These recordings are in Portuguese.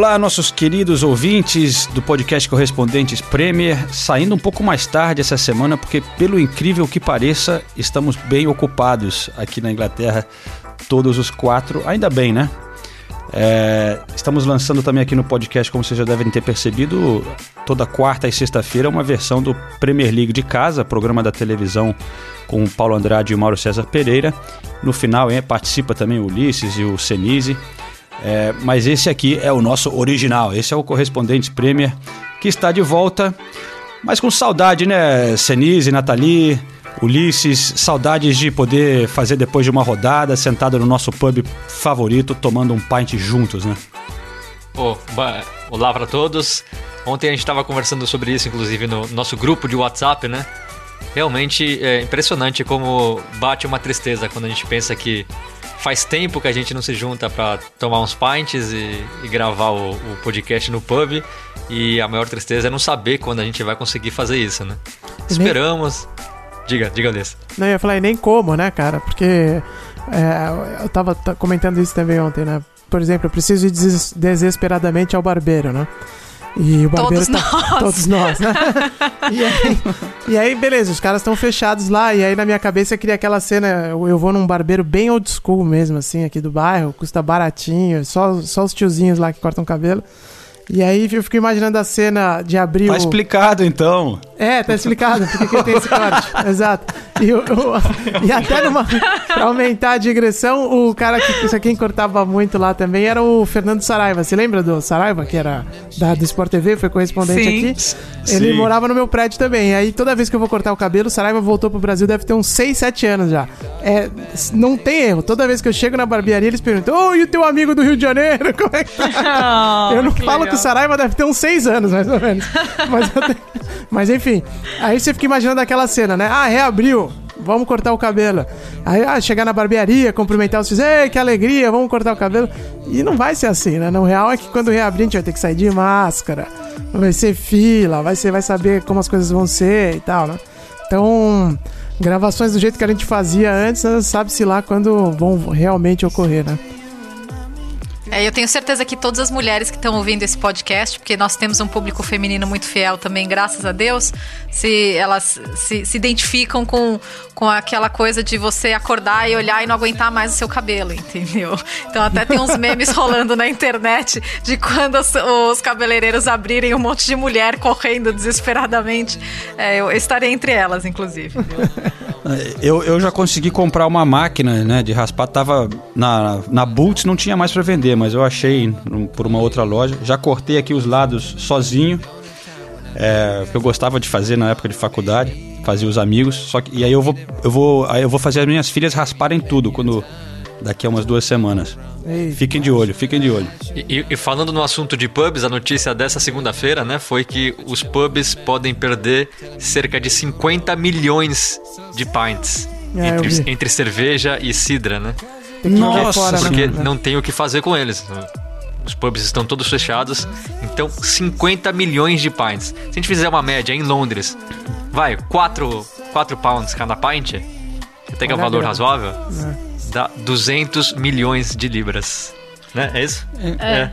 Olá, nossos queridos ouvintes do podcast Correspondentes Premier, saindo um pouco mais tarde essa semana, porque, pelo incrível que pareça, estamos bem ocupados aqui na Inglaterra, todos os quatro, ainda bem, né? É, estamos lançando também aqui no podcast, como vocês já devem ter percebido, toda quarta e sexta-feira, uma versão do Premier League de casa, programa da televisão com o Paulo Andrade e o Mauro César Pereira. No final, hein, participa também o Ulisses e o Senise. É, mas esse aqui é o nosso original, esse é o Correspondente Premier, que está de volta, mas com saudade, né? Senise, Nathalie, Ulisses, saudades de poder fazer depois de uma rodada, sentado no nosso pub favorito, tomando um pint juntos, né? Oh, olá para todos. Ontem a gente estava conversando sobre isso, inclusive no nosso grupo de WhatsApp, né? Realmente é impressionante como bate uma tristeza quando a gente pensa que faz tempo que a gente não se junta para tomar uns pints e, e gravar o, o, podcast no pub. E a maior tristeza é não saber quando a gente vai conseguir fazer isso, né? Esperamos. Diga, diga, Alessa. Não, eu ia falar, e nem como, né, cara? Porque é, eu tava comentando isso também ontem, né? Por exemplo, eu preciso ir des desesperadamente ao barbeiro, né? E o barbeiro todos tá, nós. Todos nós, né? e, aí, e aí, beleza, os caras estão fechados lá. E aí, na minha cabeça, eu queria aquela cena. Eu, eu, vou num barbeiro bem old school mesmo, assim, aqui do bairro, custa baratinho, só, só os tiozinhos lá que cortam cabelo. E aí eu fico imaginando a cena de abrir tá o... explicado, então. É, tá explicado porque que tem esse corte. Exato. E, o, o, e até numa... pra aumentar a digressão, o cara que isso aqui cortava muito lá também era o Fernando Saraiva. Você lembra do Saraiva, que era da, do Sport TV, foi correspondente Sim. aqui? Ele Sim. morava no meu prédio também. E aí toda vez que eu vou cortar o cabelo, o Saraiva voltou pro Brasil, deve ter uns 6, 7 anos já. É, não tem erro. Toda vez que eu chego na barbearia, eles perguntam: Ô, oh, e o teu amigo do Rio de Janeiro? Como é que tá? Oh, eu não falo legal. que o Saraiva deve ter uns 6 anos, mais ou menos. Mas, mas enfim, aí você fica imaginando aquela cena, né? Ah, reabriu vamos cortar o cabelo. Aí, ah, chegar na barbearia, cumprimentar os filhos, ei, que alegria, vamos cortar o cabelo. E não vai ser assim, né? No real é que quando reabrir a gente vai ter que sair de máscara, vai ser fila, vai, ser, vai saber como as coisas vão ser e tal, né? Então, gravações do jeito que a gente fazia antes, sabe-se lá quando vão realmente ocorrer, né? É, eu tenho certeza que todas as mulheres que estão ouvindo esse podcast, porque nós temos um público feminino muito fiel também, graças a Deus, se elas se, se identificam com, com aquela coisa de você acordar e olhar e não aguentar mais o seu cabelo, entendeu? Então até tem uns memes rolando na internet de quando os, os cabeleireiros abrirem um monte de mulher correndo desesperadamente. É, eu estarei entre elas, inclusive. Eu, eu já consegui comprar uma máquina né, de raspar, tava na, na Boots, não tinha mais para vender, mas eu achei por uma outra loja. Já cortei aqui os lados sozinho, é, que eu gostava de fazer na época de faculdade fazia os amigos. Só que, e aí eu vou, eu vou, aí eu vou fazer as minhas filhas rasparem tudo quando daqui a umas duas semanas. Ei. Fiquem de olho, fiquem de olho. E, e, falando no assunto de pubs, a notícia dessa segunda-feira, né, foi que os pubs podem perder cerca de 50 milhões de pints é, entre, entre, cerveja e cidra, né? Nossa, fora, porque né? não tem o que fazer com eles. Os pubs estão todos fechados, então 50 milhões de pints. Se a gente fizer uma média em Londres, vai, 4, 4 pounds cada pint, até que é um valor razoável, é. dá 200 milhões de libras. Né? É isso? É. é.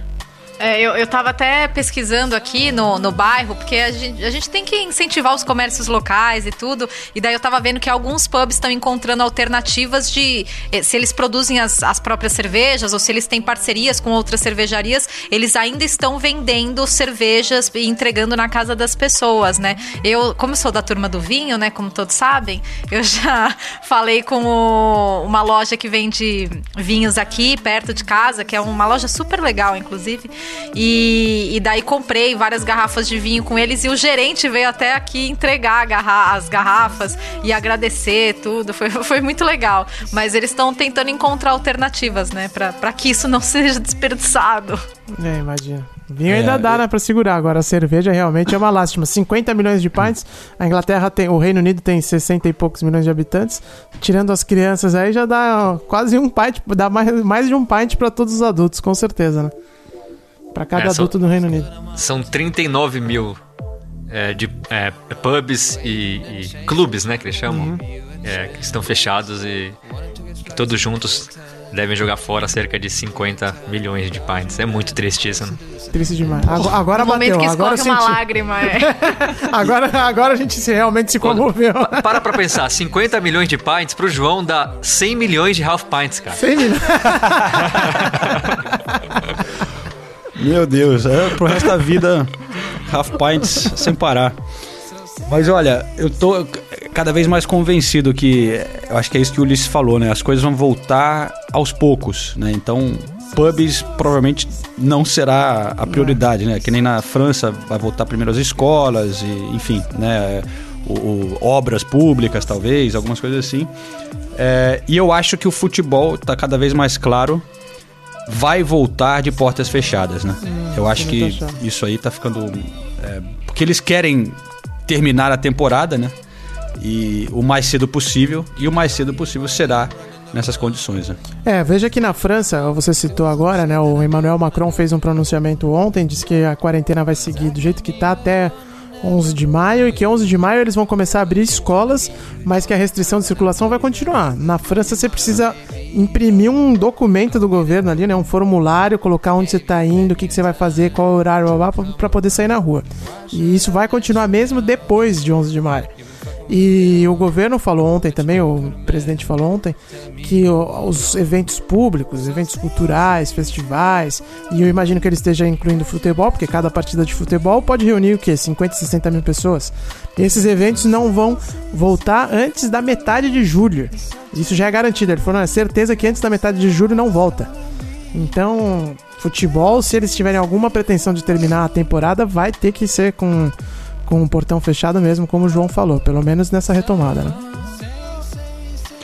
É, eu, eu tava até pesquisando aqui no, no bairro, porque a gente, a gente tem que incentivar os comércios locais e tudo. E daí eu tava vendo que alguns pubs estão encontrando alternativas de. Eh, se eles produzem as, as próprias cervejas ou se eles têm parcerias com outras cervejarias, eles ainda estão vendendo cervejas e entregando na casa das pessoas, né? Eu, como eu sou da turma do vinho, né? Como todos sabem, eu já falei com o, uma loja que vende vinhos aqui perto de casa, que é uma loja super legal, inclusive. E, e daí comprei várias garrafas de vinho com eles e o gerente veio até aqui entregar garra as garrafas e agradecer tudo. Foi, foi muito legal. Mas eles estão tentando encontrar alternativas, né? Pra, que isso não seja desperdiçado. É, imagina. Vinho é, ainda dá, eu... né, pra segurar. Agora, a cerveja realmente é uma lástima. 50 milhões de pints. A Inglaterra tem. O Reino Unido tem 60 e poucos milhões de habitantes. Tirando as crianças aí, já dá quase um pint. Dá mais, mais de um pint para todos os adultos, com certeza, né? Pra cada é, adulto do Reino Unido. São 39 mil é, de é, pubs e, e, clubes, né, que eles chamam. Uhum. É, que estão fechados e todos juntos devem jogar fora cerca de 50 milhões de pints. É muito triste isso, né? Triste demais. Agora, agora no bateu. momento que agora uma lágrima, é. agora, agora a gente se, realmente se comoveu. Para pra pensar, 50 milhões de pints pro João dá 100 milhões de half pints, cara. 100 milhões. Meu Deus, é pro resto da vida half pints sem parar. Mas olha, eu tô cada vez mais convencido que eu acho que é isso que o Ulisses falou, né? As coisas vão voltar aos poucos, né? Então, pubs provavelmente não será a prioridade, né? Que nem na França vai voltar primeiro as escolas e, enfim, né? O, o, obras públicas, talvez, algumas coisas assim. É, e eu acho que o futebol está cada vez mais claro vai voltar de portas fechadas, né? Hum, eu acho que isso aí tá ficando. É, porque eles querem terminar a temporada, né? E o mais cedo possível, e o mais cedo possível será nessas condições. Né? É, veja que na França, você citou agora, né? O Emmanuel Macron fez um pronunciamento ontem, disse que a quarentena vai seguir do jeito que está até 11 de maio e que 11 de maio eles vão começar a abrir escolas, mas que a restrição de circulação vai continuar. Na França você precisa imprimir um documento do governo ali, né, um formulário, colocar onde você está indo, o que, que você vai fazer, qual horário, para poder sair na rua. E isso vai continuar mesmo depois de 11 de maio. E o governo falou ontem também, o presidente falou ontem, que os eventos públicos, eventos culturais, festivais, e eu imagino que ele esteja incluindo futebol, porque cada partida de futebol pode reunir o quê? 50, 60 mil pessoas. E esses eventos não vão voltar antes da metade de julho. Isso já é garantido. Ele falou, não, é certeza que antes da metade de julho não volta. Então, futebol, se eles tiverem alguma pretensão de terminar a temporada, vai ter que ser com com o portão fechado mesmo, como o João falou, pelo menos nessa retomada, né?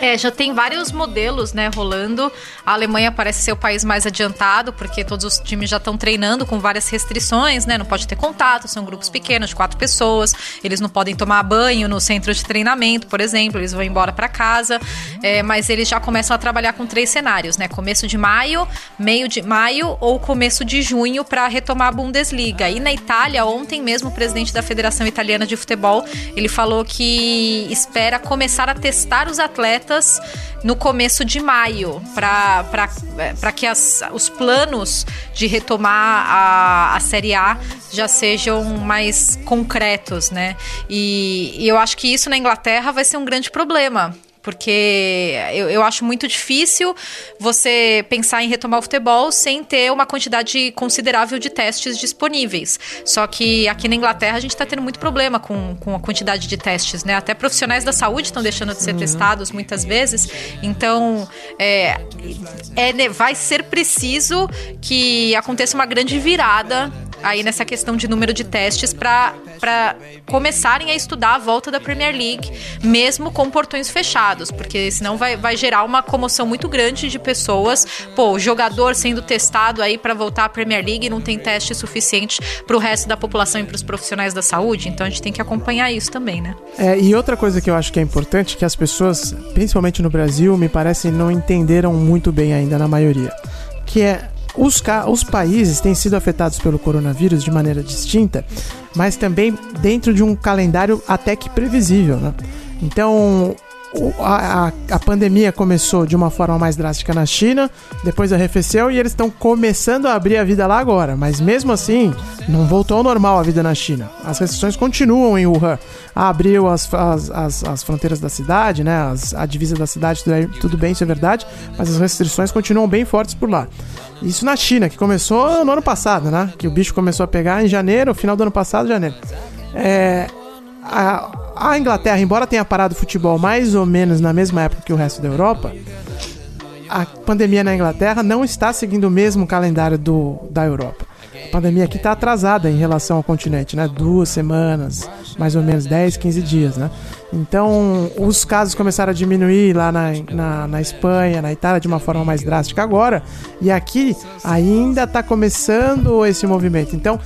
É, já tem vários modelos, né, rolando. A Alemanha parece ser o país mais adiantado, porque todos os times já estão treinando com várias restrições, né? Não pode ter contato, são grupos pequenos de quatro pessoas. Eles não podem tomar banho no centro de treinamento, por exemplo. Eles vão embora para casa. É, mas eles já começam a trabalhar com três cenários, né? Começo de maio, meio de maio ou começo de junho para retomar a Bundesliga. E na Itália, ontem mesmo, o presidente da Federação Italiana de Futebol ele falou que espera começar a testar os atletas no começo de maio, para que as, os planos de retomar a, a Série A já sejam mais concretos, né? E, e eu acho que isso na Inglaterra vai ser um grande problema porque eu, eu acho muito difícil você pensar em retomar o futebol sem ter uma quantidade considerável de testes disponíveis. Só que aqui na Inglaterra a gente está tendo muito problema com, com a quantidade de testes, né? Até profissionais da saúde estão deixando de ser uhum. testados muitas vezes. Então, é, é, vai ser preciso que aconteça uma grande virada aí nessa questão de número de testes para começarem a estudar a volta da Premier League, mesmo com portões fechados, porque senão vai, vai gerar uma comoção muito grande de pessoas. Pô, jogador sendo testado aí para voltar à Premier League não tem teste suficiente para o resto da população e para os profissionais da saúde, então a gente tem que acompanhar isso também, né? É, e outra coisa que eu acho que é importante, que as pessoas, principalmente no Brasil, me parece não entenderam muito bem ainda na maioria, que é os, os países têm sido afetados pelo coronavírus de maneira distinta, mas também dentro de um calendário até que previsível. Né? Então, a, a, pandemia começou de uma forma mais drástica na China, depois arrefeceu e eles estão começando a abrir a vida lá agora. Mas mesmo assim, não voltou ao normal a vida na China. As restrições continuam em Wuhan. Abriu as, as, as, as fronteiras da cidade, né? As, a divisa da cidade, tudo bem, isso é verdade, mas as restrições continuam bem fortes por lá. Isso na China, que começou no ano passado, né? Que o bicho começou a pegar em janeiro, final do ano passado, janeiro. É, a, a Inglaterra, embora tenha parado o futebol mais ou menos na mesma época que o resto da Europa, a pandemia na Inglaterra não está seguindo o mesmo calendário do, da Europa. pandemia aqui está atrasada em relação ao continente, né? Duas semanas, mais ou menos 10, 15 dias, né? Então, os casos começaram a diminuir lá na, na, na Espanha, na Itália, de uma forma mais drástica agora, e aqui ainda está começando esse movimento. Então,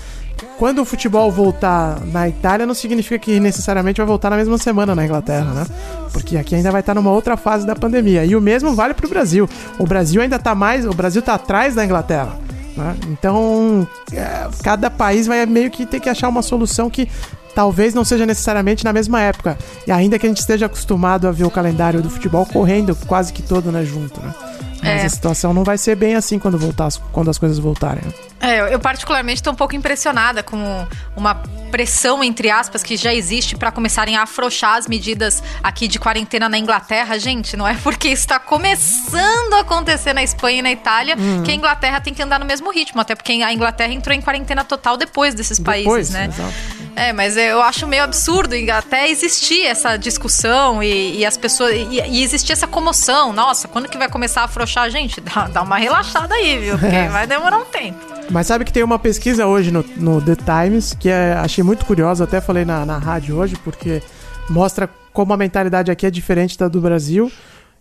quando o futebol voltar na Itália, não significa que necessariamente vai voltar na mesma semana na Inglaterra, né? Porque aqui ainda vai estar numa outra fase da pandemia. E o mesmo vale para o Brasil. O Brasil ainda está mais. O Brasil está atrás da Inglaterra. Né? Então, é, cada país vai meio que ter que achar uma solução que talvez não seja necessariamente na mesma época. E ainda que a gente esteja acostumado a ver o calendário do futebol correndo quase que todo né, junto, né? Mas É. a situação não vai ser bem assim quando, voltar, quando as coisas voltarem. né? É, eu- particularmente estou um pouco impressionada com uma pressão, entre aspas, que já existe para começarem a afrouxar as medidas aqui de quarentena na Inglaterra. Gente, não é porque está começando a acontecer na Espanha e na Itália Uhum. que a Inglaterra tem que andar no mesmo ritmo. Até porque a Inglaterra entrou em quarentena total depois desses Depois, países, né? exato. É, mas eu acho meio absurdo até existir essa discussão e, e as pessoas. E, e existir essa comoção. Nossa, quando que vai começar a afrouxar? Gente, dá, dá uma relaxada aí, viu? Porque vai demorar um tempo. Mas sabe que tem uma pesquisa hoje no, no The Times que é, achei muito curiosa, até falei na, na rádio hoje, porque mostra como a mentalidade aqui é diferente da do Brasil.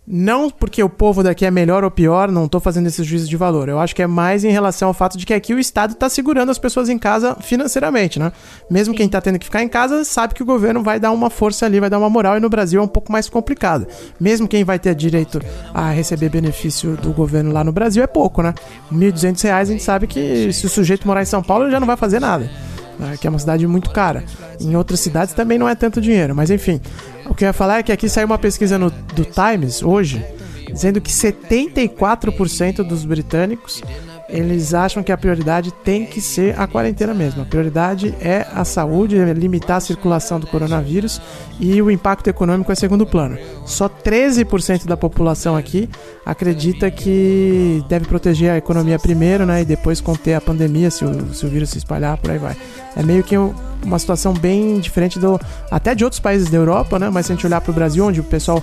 Não porque o povo daqui é melhor ou pior, não tô fazendo esse juízo de valor. Eu acho que é mais em relação ao fato de que aqui o Estado tá segurando as pessoas em casa financeiramente, né? Mesmo quem tá tendo que ficar em casa sabe que o governo vai dar uma força ali, vai dar uma moral, e no Brasil é um pouco mais complicado. Mesmo quem vai ter direito a receber benefício do governo lá no Brasil é pouco, né? 1.200 reais a gente sabe que se o sujeito morar em São Paulo ele já não vai fazer nada né, que é uma cidade muito cara. Em outras cidades também não é tanto dinheiro, mas enfim. O que eu ia falar é que aqui saiu uma pesquisa no, do Times hoje, dizendo que 74% dos britânicos eles acham que a prioridade tem que ser a quarentena mesmo. A prioridade é a saúde, é limitar a circulação do coronavírus e o impacto econômico é segundo plano. Só 13% da população aqui acredita que deve proteger a economia primeiro, né, e depois conter a pandemia se o, se o vírus se espalhar, por aí vai. É meio que um- uma situação bem diferente do até de outros países da Europa, né? Mas se a gente olhar para o Brasil, onde o pessoal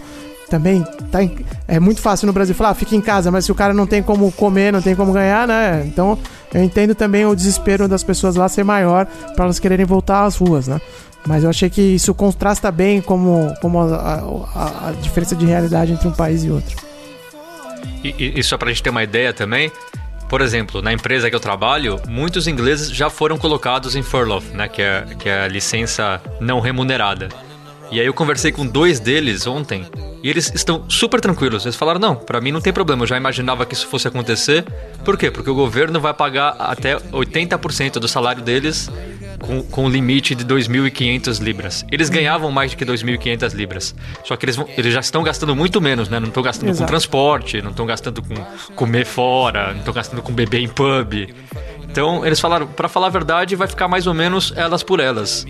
também tá em- é muito fácil no Brasil falar, ah, fica em casa, mas se o cara não tem como comer, não tem como ganhar, né? Então eu entendo também o desespero das pessoas lá ser maior para elas quererem voltar às ruas, né? Mas eu achei que isso contrasta bem como, como a, a- a diferença de realidade entre um país e outro. E, e, só pra gente ter uma ideia também, por exemplo, na empresa que eu trabalho, muitos ingleses já foram colocados em furlough, né, que é, que é a licença não remunerada. E aí eu conversei com dois deles ontem e eles estão super tranquilos. Eles falaram: "Não, pra mim não tem problema, eu já imaginava que isso fosse acontecer". Por quê? Porque o governo vai pagar até 80% do salário deles com, com o limite de 2.500 libras. Eles ganhavam mais do que 2.500 libras. Só que eles, vão- eles já estão gastando muito menos, né? Não estão gastando Exato. com transporte, não estão gastando com comer fora, não estão gastando com beber em pub. Então, eles falaram, pra falar a verdade, vai ficar mais ou menos elas por elas.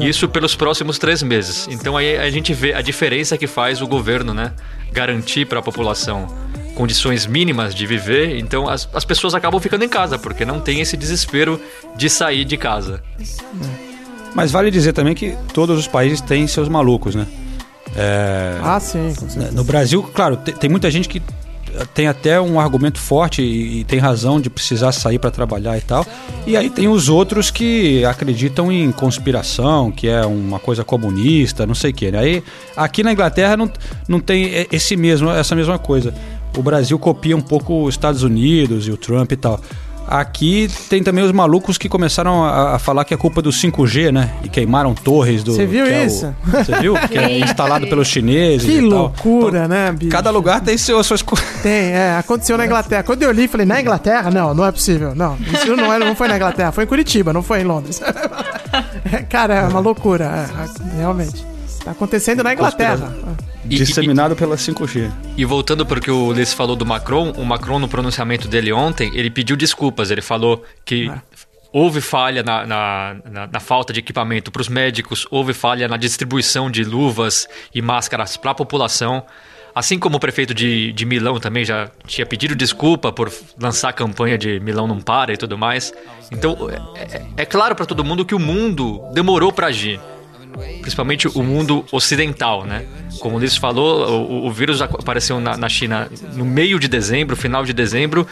Isso pelos próximos três meses. Então aí a gente vê a diferença que faz o governo, né? Garantir para a população condições mínimas de viver. Então as, as pessoas acabam ficando em casa, porque não tem esse desespero de sair de casa. Mas vale dizer também que todos os países têm seus malucos, né? É, Ah, sim, certeza. No Brasil, claro, te- tem muita gente que tem até um argumento forte e, e tem razão de precisar sair para trabalhar e tal. E aí tem os outros que acreditam em conspiração, que é uma coisa comunista, não sei o quê. Né? Aí aqui na Inglaterra não, não tem esse mesmo, essa mesma coisa. O Brasil copia um pouco os Estados Unidos e o Trump e tal. Aqui tem também os malucos que começaram a, a falar que é culpa do 5G, né? E queimaram torres do. Você viu é isso? Você viu? Que é instalado pelos chineses. Que e tal. loucura, né, bicho? Cada lugar tem seu, suas coisas. Tem, é, aconteceu na Inglaterra. Quando eu li, falei, na Inglaterra? Não, não é possível. Não, isso não, era, não foi na Inglaterra, foi em Curitiba, não foi em Londres. Cara, é uma loucura, é, realmente. Tá acontecendo na Inglaterra. E- Disseminado pela 5G. E voltando para o que o Ulisses falou do Macron, o Macron, no pronunciamento dele ontem, ele pediu desculpas. Ele falou que Ah. houve falha na, na, na- na falta de equipamento para os médicos, houve falha na distribuição de luvas e máscaras para a população. Assim como o prefeito de, de Milão também já tinha pedido desculpa por lançar a campanha de Milão não para e tudo mais. Então, é, é- é claro para todo mundo que o mundo demorou para agir. Principalmente o mundo ocidental, né? Como o falou, o, o vírus apareceu na, na, China no meio de dezembro, final de dezembro,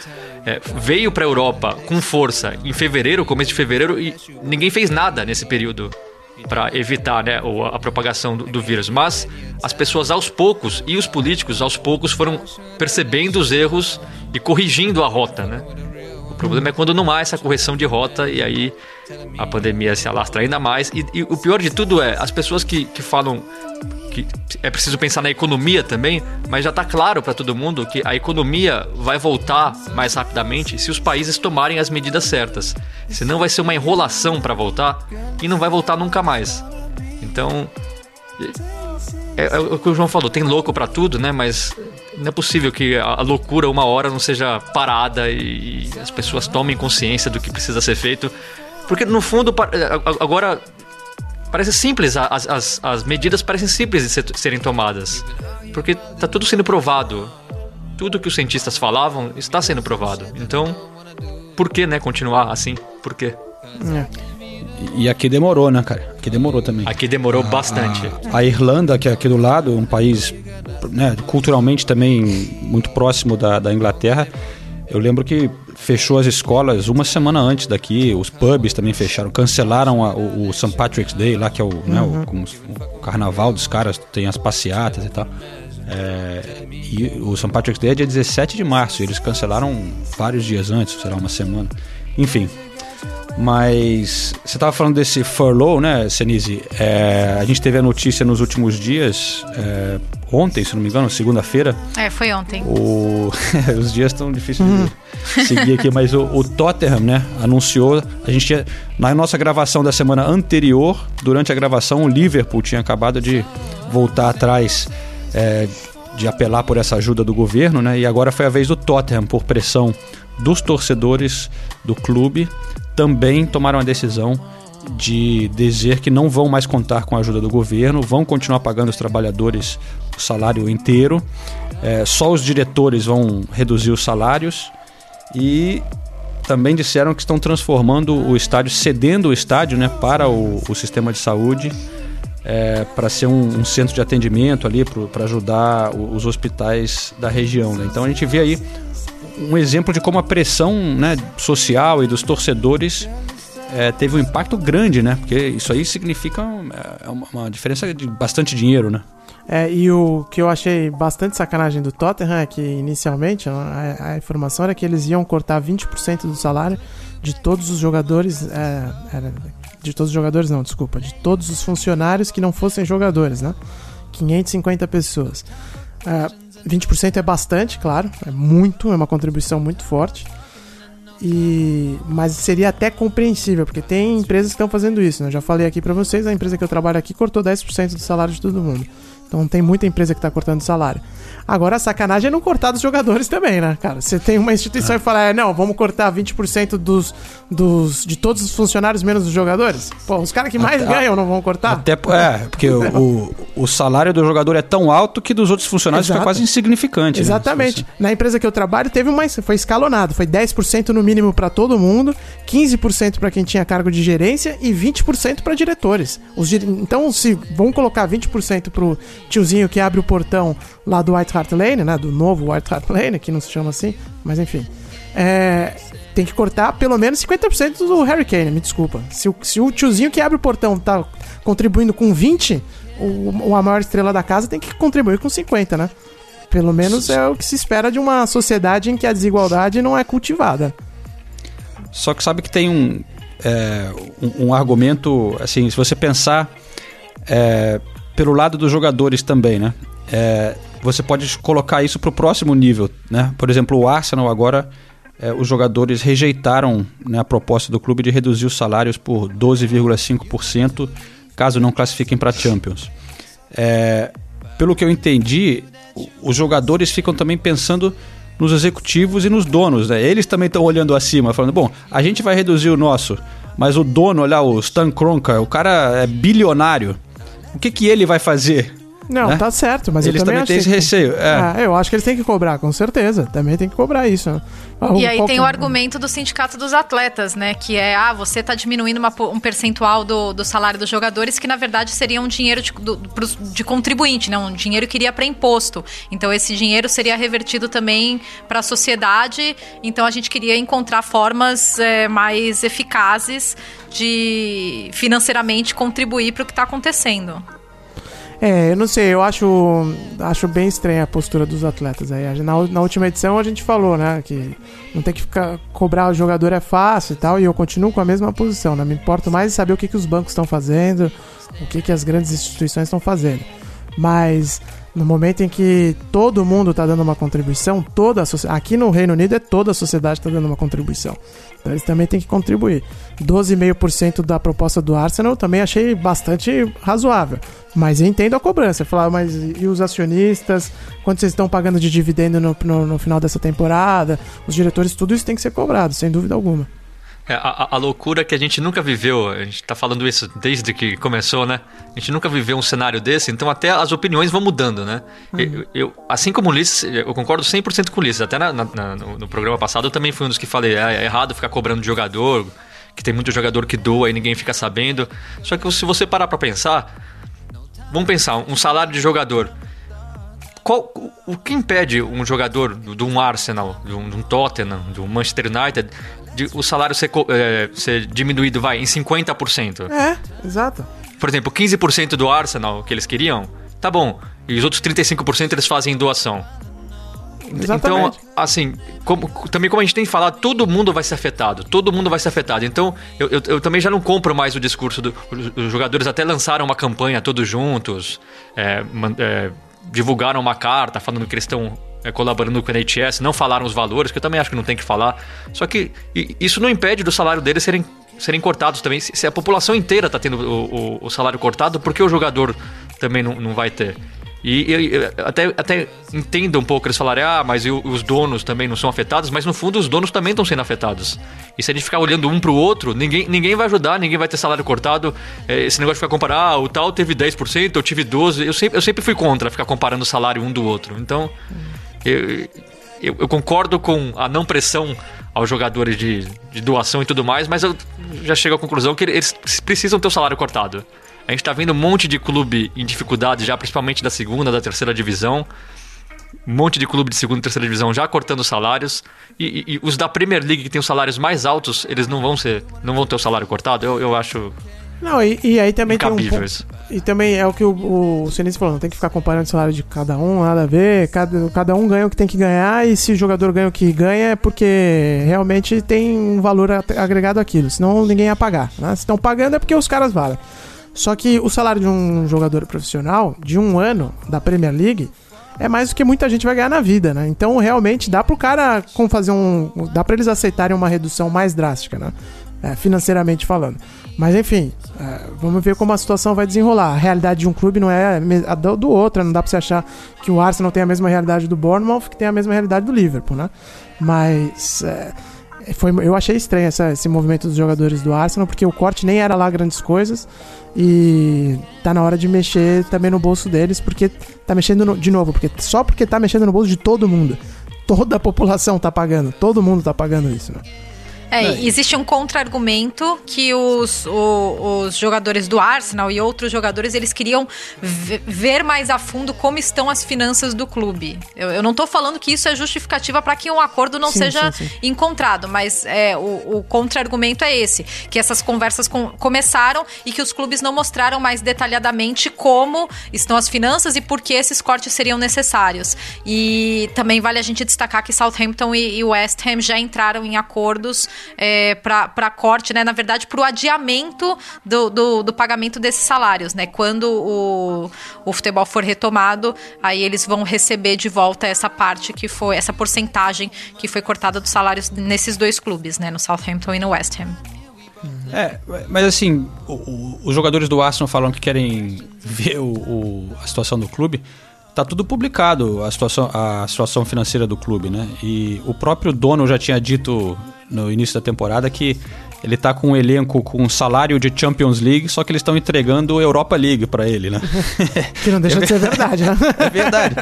é, veio para a Europa com força em fevereiro, começo de fevereiro, e ninguém fez nada nesse período para evitar né, a propagação do, do, vírus. Mas as pessoas aos poucos e os políticos aos poucos foram percebendo os erros e corrigindo a rota, né? O problema é quando não há essa correção de rota e aí a pandemia se alastra ainda mais. E, e o pior de tudo é as pessoas que, que falam que é preciso pensar na economia também, mas já está claro para todo mundo que a economia vai voltar mais rapidamente se os países tomarem as medidas certas. Senão vai ser uma enrolação para voltar e não vai voltar nunca mais. Então, é, é, o que o João falou, tem louco para tudo, né? Mas não é possível que a loucura uma hora não seja parada e as pessoas tomem consciência do que precisa ser feito. Porque no fundo, agora Parece simples, as, as, as medidas parecem simples de ser, serem tomadas. Porque está tudo sendo provado. Tudo que os cientistas falavam está sendo provado. Então, por que, né, continuar assim? Por quê? É. E aqui demorou, né, cara? Aqui demorou também. Aqui demorou a, bastante. A, a, Irlanda, que é aqui do lado, um país né, culturalmente também muito próximo da, da Inglaterra, eu lembro que fechou as escolas uma semana antes daqui, os pubs também fecharam, cancelaram a, o, o, St. Patrick's Day, lá que é o, uhum. né, o, uhum. o, carnaval dos caras, tem as passeatas e tal. É, e o St. Patrick's Day é dia 17 de março, eles cancelaram vários dias antes, será uma semana. Enfim, mas você estava falando desse furlough, né, Senise? É, a gente teve a notícia nos últimos dias, é, ontem, se não me engano, segunda-feira. É, foi ontem. O... Os dias estão difíceis uhum. de seguir aqui, mas o, o, Tottenham, né, anunciou. A gente tinha, na nossa gravação da semana anterior, durante a gravação, o Liverpool tinha acabado de voltar atrás. É, de apelar por essa ajuda do governo, né? E agora foi a vez do Tottenham, por pressão dos torcedores do clube, também tomaram a decisão de dizer que não vão mais contar com a ajuda do governo, vão continuar pagando os trabalhadores o salário inteiro, é, só os diretores vão reduzir os salários e também disseram que estão transformando o estádio, cedendo o estádio né, para o, o sistema de saúde, é, para ser um, um, centro de atendimento ali, para ajudar os hospitais da região. Né? Então a gente vê aí um exemplo de como a pressão né, social e dos torcedores é, teve um impacto grande, né? Porque isso aí significa é, uma, uma diferença de bastante dinheiro, né? É, e o que eu achei bastante sacanagem do Tottenham é que inicialmente a, a informação era que eles iam cortar 20% do salário de todos os jogadores. É, era, de todos os jogadores, não, desculpa. De todos os funcionários que não fossem jogadores, né? 550 pessoas. É, 20% é bastante, claro, é muito, é uma contribuição muito forte. E mas seria até compreensível, porque tem empresas que estão fazendo isso, né? Eu já falei aqui para vocês, a empresa que eu trabalho aqui cortou 10% do salário de todo mundo. Então tem muita empresa que está cortando salário. Agora a sacanagem é não cortar dos jogadores também, né, cara? Você tem uma instituição é. e fala, é, não, vamos cortar 20% dos, dos, de todos os funcionários menos dos jogadores. Pô, os caras que mais até, ganham não vão cortar? Até, é, porque o, o, salário do jogador é tão alto que dos outros funcionários Exato. fica quase insignificante. Né? Exatamente. Né? Na empresa que eu trabalho teve uma, foi escalonado, foi 10% no mínimo para todo mundo, 15% para quem tinha cargo de gerência e 20% para diretores. Os, então, se vão colocar 20% pro tiozinho que abre o portão lá do White Hart Lane, né? Do novo White Hart Lane, que não se chama assim, mas enfim. É, tem que cortar pelo menos 50% do Harry Kane, me desculpa. Se o, se o tiozinho que abre o portão tá contribuindo com 20, o, a maior estrela da casa tem que contribuir com 50, né? Pelo menos é o que se espera de uma sociedade em que a desigualdade não é cultivada. Só que sabe que tem um, é, um, um, argumento, assim, se você pensar é, pelo lado dos jogadores também, né? É, você pode colocar isso para o próximo nível, né? Por exemplo, o Arsenal agora, é, os jogadores rejeitaram né, a proposta do clube de reduzir os salários por 12,5% caso não classifiquem para Champions. É, pelo que eu entendi, os jogadores ficam também pensando nos executivos e nos donos, né? Eles também estão olhando acima, falando, bom, a gente vai reduzir o nosso, mas o dono, olha, o Stan Kroenke, o cara é bilionário. O que, que ele vai fazer? Não, né? tá certo, mas Eles eu também, também têm esse que- receio. É. Ah, eu acho que eles têm que cobrar, com certeza. Também tem que cobrar isso. né? E aí tem o argumento do sindicato dos atletas, né? Que é, ah, você tá diminuindo uma um percentual do, do salário dos jogadores, que na verdade seria um dinheiro de, do- pros- de contribuinte, né? Um dinheiro que iria para imposto. Então esse dinheiro seria revertido também para a sociedade. Então a gente queria encontrar formas é, mais eficazes de financeiramente contribuir para o que está acontecendo. É, eu não sei, eu acho, acho bem estranha a postura dos atletas aí. Na, na última edição a gente falou, né, que não tem que ficar cobrar o jogador é fácil e tal, e eu continuo com a mesma posição, né? Me importo mais em saber o que, que os bancos estão fazendo, o que, que as grandes instituições estão fazendo. Mas no momento em que todo mundo está dando uma contribuição, toda a aqui no Reino Unido é toda a sociedade está dando uma contribuição. Então eles também têm que contribuir. 12,5% da proposta do Arsenal também achei bastante razoável. Mas eu entendo a cobrança. Falar, mas e os acionistas? Quanto vocês estão pagando de dividendo no, no, no final dessa temporada? Os diretores, tudo isso tem que ser cobrado, sem dúvida alguma. É, a, a- loucura que a gente nunca viveu, a gente tá falando isso desde que começou, né? A gente nunca viveu um cenário desse, então até as opiniões vão mudando, né? Eu, eu- assim como o Ulisses, eu concordo 100% com o Ulisses. Até na- na- no, no programa passado eu também fui um dos que falei, "Ah, é errado ficar cobrando de jogador, que tem muito jogador que doa e ninguém fica sabendo. Só que se você parar pra pensar, vamos pensar, um salário de jogador. Qual, o, que impede um jogador do- de um Arsenal, de um, de um Tottenham, de um Manchester United, de o salário ser, eh, ser diminuído, vai, em 50%? É, exato. Por exemplo, 15% do Arsenal que eles queriam, tá bom. E os outros 35% eles fazem em doação. Exatamente. Então, assim, como- também como a gente tem falado, todo mundo vai ser afetado. Todo mundo vai ser afetado. Então, eu, eu- eu também já não compro mais o discurso do. Os, os jogadores até lançaram uma campanha todos juntos, é, é, divulgaram uma carta falando que eles estão é, colaborando com a NHS, não falaram os valores, que eu também acho que não tem que falar. Só que isso não impede do salário deles serem, serem cortados também. Se, se a população inteira está tendo o, o- o salário cortado, por que o jogador também não, não vai ter? E eu, eu até, até entendo um pouco eles falarem, ah, mas e o- os donos também não são afetados, mas no fundo os donos também estão sendo afetados. E se a gente ficar olhando um pro outro, ninguém, ninguém vai ajudar, ninguém vai ter salário cortado. É, esse negócio de ficar comparando, ah, o tal teve 10%, eu tive 12%. Eu sempre, eu sempre fui contra ficar comparando o salário um do outro. Então, eu, eu, eu concordo com a não pressão aos jogadores de, de doação e tudo mais, mas eu já chego à conclusão que eles precisam ter o salário cortado. A gente tá vendo um monte de clube em dificuldade já, principalmente da segunda, da terceira divisão. Um monte de clube de segunda e terceira divisão já cortando salários. E, e- e os da Premier League, que tem os salários mais altos, eles não vão ser. não vão ter o salário cortado. Eu, eu acho Não, e, e aí também tem um ponto- isso. E também é o que o, o Sinistro falou, não tem que ficar comparando o salário de cada um, nada a ver. Cada, cada um ganha o que tem que ganhar, e se o jogador ganha o que ganha é porque realmente tem um valor agregado àquilo. Senão ninguém ia pagar. Né? Se estão pagando é porque os caras valem. Só que o salário de um jogador profissional, de um ano da Premier League, é mais do que muita gente vai ganhar na vida, né? Então realmente dá pro cara como fazer um. dá pra eles aceitarem uma redução mais drástica, né? É, financeiramente falando. Mas enfim, é, vamos ver como a situação vai desenrolar. A realidade de um clube não é a do outro, não dá pra você achar que o Arsenal tem a mesma realidade do Bournemouth, que tem a mesma realidade do Liverpool, né? Mas é, foi, eu achei estranho essa- esse movimento dos jogadores do Arsenal, porque o corte nem era lá grandes coisas e tá na hora de mexer também no bolso deles, porque tá mexendo no- de novo, porque só porque tá mexendo no bolso de todo mundo. Toda a população tá pagando, todo mundo tá pagando isso, né? É, existe um contra-argumento que os, o- os jogadores do Arsenal e outros jogadores eles queriam ve- ver mais a fundo como estão as finanças do clube. Eu, eu não tô falando que isso é justificativa para que um acordo não Sim, seja sim, sim. encontrado, mas é, o, o contra-argumento é esse: que essas conversas com- começaram e que os clubes não mostraram mais detalhadamente como estão as finanças e por que esses cortes seriam necessários. E também vale a gente destacar que Southampton e, e West Ham já entraram em acordos é, para corte, né? Na verdade, para o adiamento do, do, do pagamento desses salários, né? Quando o, o futebol for retomado, aí eles vão receber de volta essa parte que foi, essa porcentagem que foi cortada dos salários nesses dois clubes, né? No Southampton e no West Ham. É, mas assim, o- o- os jogadores do Arsenal falam que querem ver o- o- a situação do clube. Tá tudo publicado, a situação, a situação financeira do clube, né? E o próprio dono já tinha dito no início da temporada que ele tá com um elenco com salário de Champions League, só que eles estão entregando Europa League para ele, né? Que não deixa de ser verdade, né? É verdade.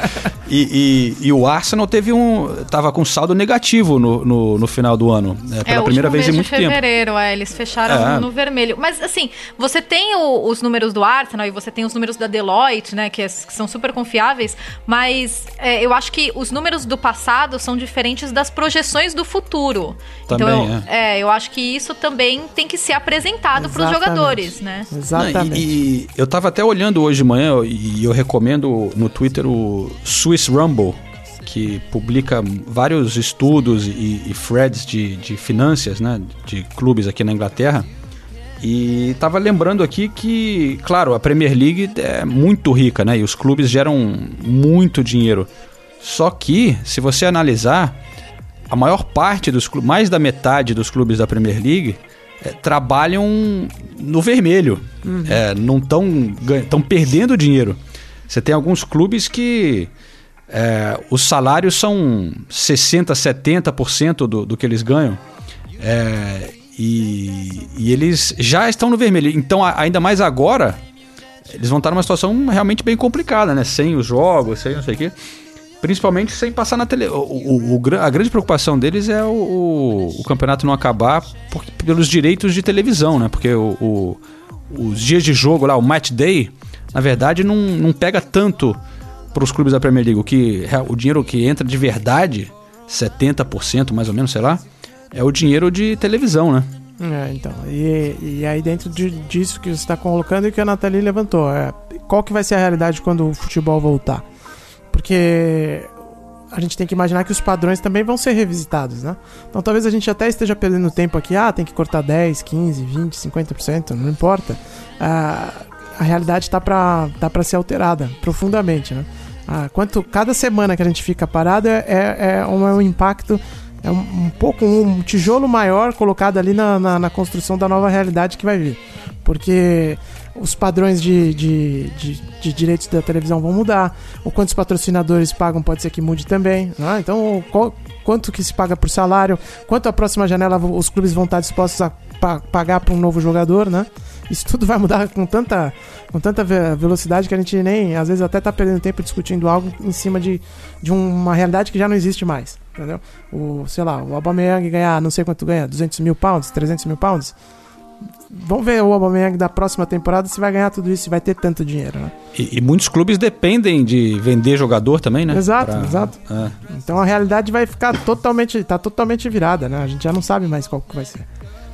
E, e- e o Arsenal teve um. tava com saldo negativo no, no, no final do ano. né, pela é, primeira vez em muito tempo. fevereiro, é, eles fecharam É. no vermelho. Mas assim, você tem o- os números do Arsenal e você tem os números da Deloitte, né, que, é- que são super confiáveis, mas é, eu acho que os números do passado são diferentes das projeções do futuro. Também, então, é. eu acho que isso também tem que ser apresentado para os jogadores, né? Exatamente. Não, e, e eu tava até olhando hoje de manhã e eu recomendo no Twitter o Swiss Rumble, que publica vários estudos e, e threads de, de finanças, né, de clubes aqui na Inglaterra. E tava lembrando aqui que, claro, a Premier League é muito rica, né, e os clubes geram muito dinheiro. Só que, se você analisar, a maior parte dos clubes, mais da metade dos clubes da Premier League é, trabalham no vermelho. É, não estão estão perdendo dinheiro. Você tem alguns clubes que é, os salários são 60%, 70% do, do que eles ganham. E, e eles já estão no vermelho. Então, ainda mais agora, eles vão estar numa situação realmente bem complicada, né? Sem os jogos, sem não sei o quê. Principalmente sem passar na tele. O, o- o a grande preocupação deles é o, o- campeonato não acabar por- pelos direitos de televisão, né? Porque os dias de jogo lá, o match day, na verdade, não, não pega tanto para os clubes da Premier League. O, que, o dinheiro que entra de verdade, 70% mais ou menos, sei lá, é o dinheiro de televisão, né? É, então. E, e aí dentro de- disso que você está colocando e que a Nathalie levantou, é, qual que vai ser a realidade quando o futebol voltar? Porque a gente tem que imaginar que os padrões também vão ser revisitados, né? Então talvez a gente até esteja perdendo tempo aqui, ah, tem que cortar 10, 15, 20, 50%, não importa. Ah, a realidade está para tá pra ser alterada profundamente, né? Ah, quanto cada semana que a gente fica parado é, é, é um, é um impacto é um, um pouco um tijolo maior colocado ali na, na, na construção da nova realidade que vai vir. Porque os padrões de, de, de, de direitos da televisão vão mudar, o quanto os patrocinadores pagam pode ser que mude também. né? Então, qual- quanto que se paga por salário, quanto a próxima janela os clubes vão estar dispostos a pa- pagar para um novo jogador, né? Isso tudo vai mudar com tanta, com tanta ve- velocidade que a gente nem, às vezes, até tá perdendo tempo discutindo algo em cima de, de uma realidade que já não existe mais, entendeu? O, sei lá, o Aubameyang ganhar, não sei quanto ganha, 200 mil pounds, 300 mil pounds. Vamos ver o Aubameyang da próxima temporada se vai ganhar tudo isso, se vai ter tanto dinheiro, né? E, e muitos clubes dependem de vender jogador também, né? Exato, exato. é. Então a realidade vai ficar totalmente, tá totalmente virada, né? A gente já não sabe mais qual que vai ser.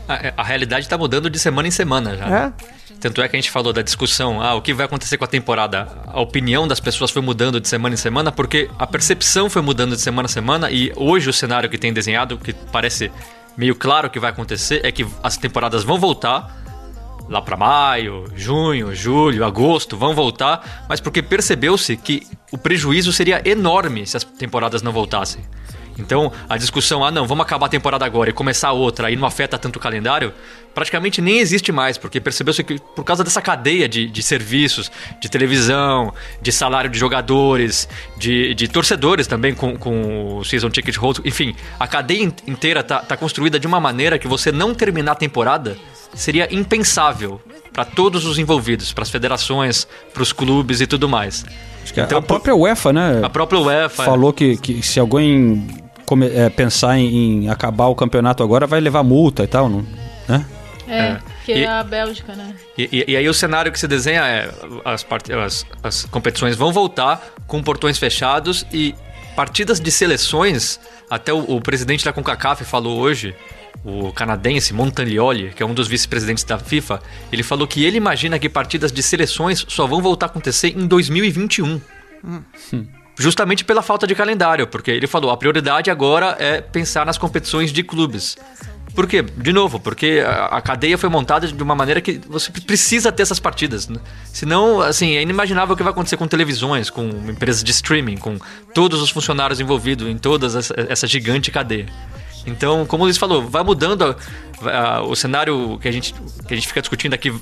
A, a realidade tá mudando de semana em semana já. né? É? Tanto é que a gente falou da discussão, ah, o que vai acontecer com a temporada? A opinião das pessoas foi mudando de semana em semana porque a percepção foi mudando de semana a semana e hoje o cenário que tem desenhado, que parece meio claro que vai acontecer, é que as temporadas vão voltar lá para maio, junho, julho, agosto, vão voltar, mas porque percebeu-se que o prejuízo seria enorme se as temporadas não voltassem. Então, a discussão, ah não, vamos acabar a temporada agora e começar outra e não afeta tanto o calendário, praticamente nem existe mais, porque percebeu-se que por causa dessa cadeia de, de serviços, de televisão, de salário de jogadores, de, de torcedores também com, com o Season Ticket Hold, enfim, a cadeia in- inteira tá, tá construída de uma maneira que você não terminar a temporada seria impensável para todos os envolvidos, para as federações, para os clubes e tudo mais. Acho que Então, a própria UEFA, né? A própria UEFA falou que, que se alguém come- é, pensar em, em acabar o campeonato agora, vai levar multa e tal, não, né? É, É. que E- é a Bélgica, né? E, e- e aí o cenário que se desenha é as, part- as- as competições vão voltar com portões fechados e partidas de seleções. Até o, o presidente da CONCACAF falou hoje, o canadense Montaglioli, que é um dos vice-presidentes da FIFA, ele falou que ele imagina que partidas de seleções só vão voltar a acontecer em 2021. Justamente pela falta de calendário, porque ele falou, a prioridade agora é pensar nas competições de clubes. Por quê? De novo, porque a, cadeia foi montada de uma maneira que você precisa ter essas partidas. Né? Senão, assim, é inimaginável o que vai acontecer com televisões, com empresas de streaming, com todos os funcionários envolvidos em toda essa, essa gigante cadeia. Então, como o Luiz falou, vai mudando a- a- o cenário que a, gente, que a gente fica discutindo aqui.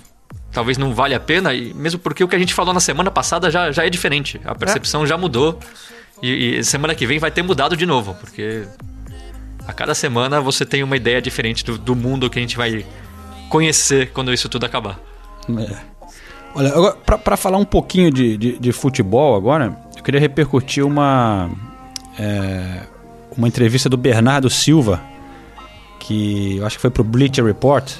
Talvez não vale a pena, e mesmo porque o que a gente falou na semana passada já, já é diferente. A percepção já mudou. E, e semana que vem vai ter mudado de novo, porque A cada semana você tem uma ideia diferente do, do mundo que a gente vai conhecer quando isso tudo acabar. É. Olha, agora, pra falar um pouquinho de, de, de futebol agora, eu queria repercutir uma, é, uma entrevista do Bernardo Silva, que eu acho que foi pro Bleacher Report.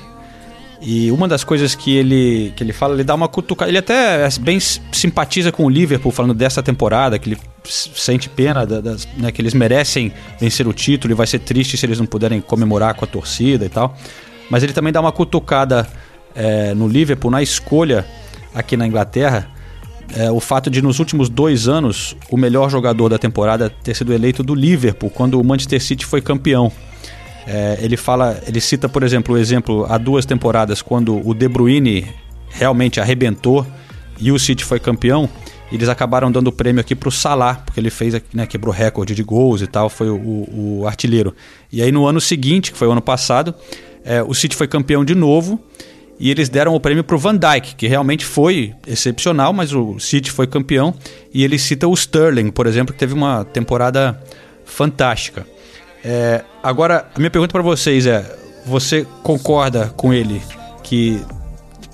E uma das coisas que ele, que ele fala, ele dá uma cutucada. Ele até é bem simpatiza com o Liverpool, falando dessa temporada, que ele sente pena, da- das, né, que eles merecem vencer o título e vai ser triste se eles não puderem comemorar com a torcida e tal. Mas ele também dá uma cutucada é, no Liverpool, na escolha aqui na Inglaterra. é, o fato de nos últimos dois anos o melhor jogador da temporada ter sido eleito do Liverpool quando o Manchester City foi campeão. É, ele fala, ele cita, por exemplo, o exemplo há duas temporadas quando o De Bruyne realmente arrebentou e o City foi campeão. Eles acabaram dando o prêmio aqui pro Salah, porque ele fez, né, quebrou recorde de gols e tal, foi o, o- o artilheiro. E aí no ano seguinte, que foi o ano passado, é, o City foi campeão de novo e eles deram o prêmio pro Van Dijk, que realmente foi excepcional, mas o City foi campeão. E ele cita o Sterling, por exemplo, que teve uma temporada fantástica. É, agora, a minha pergunta para vocês é: você concorda com ele que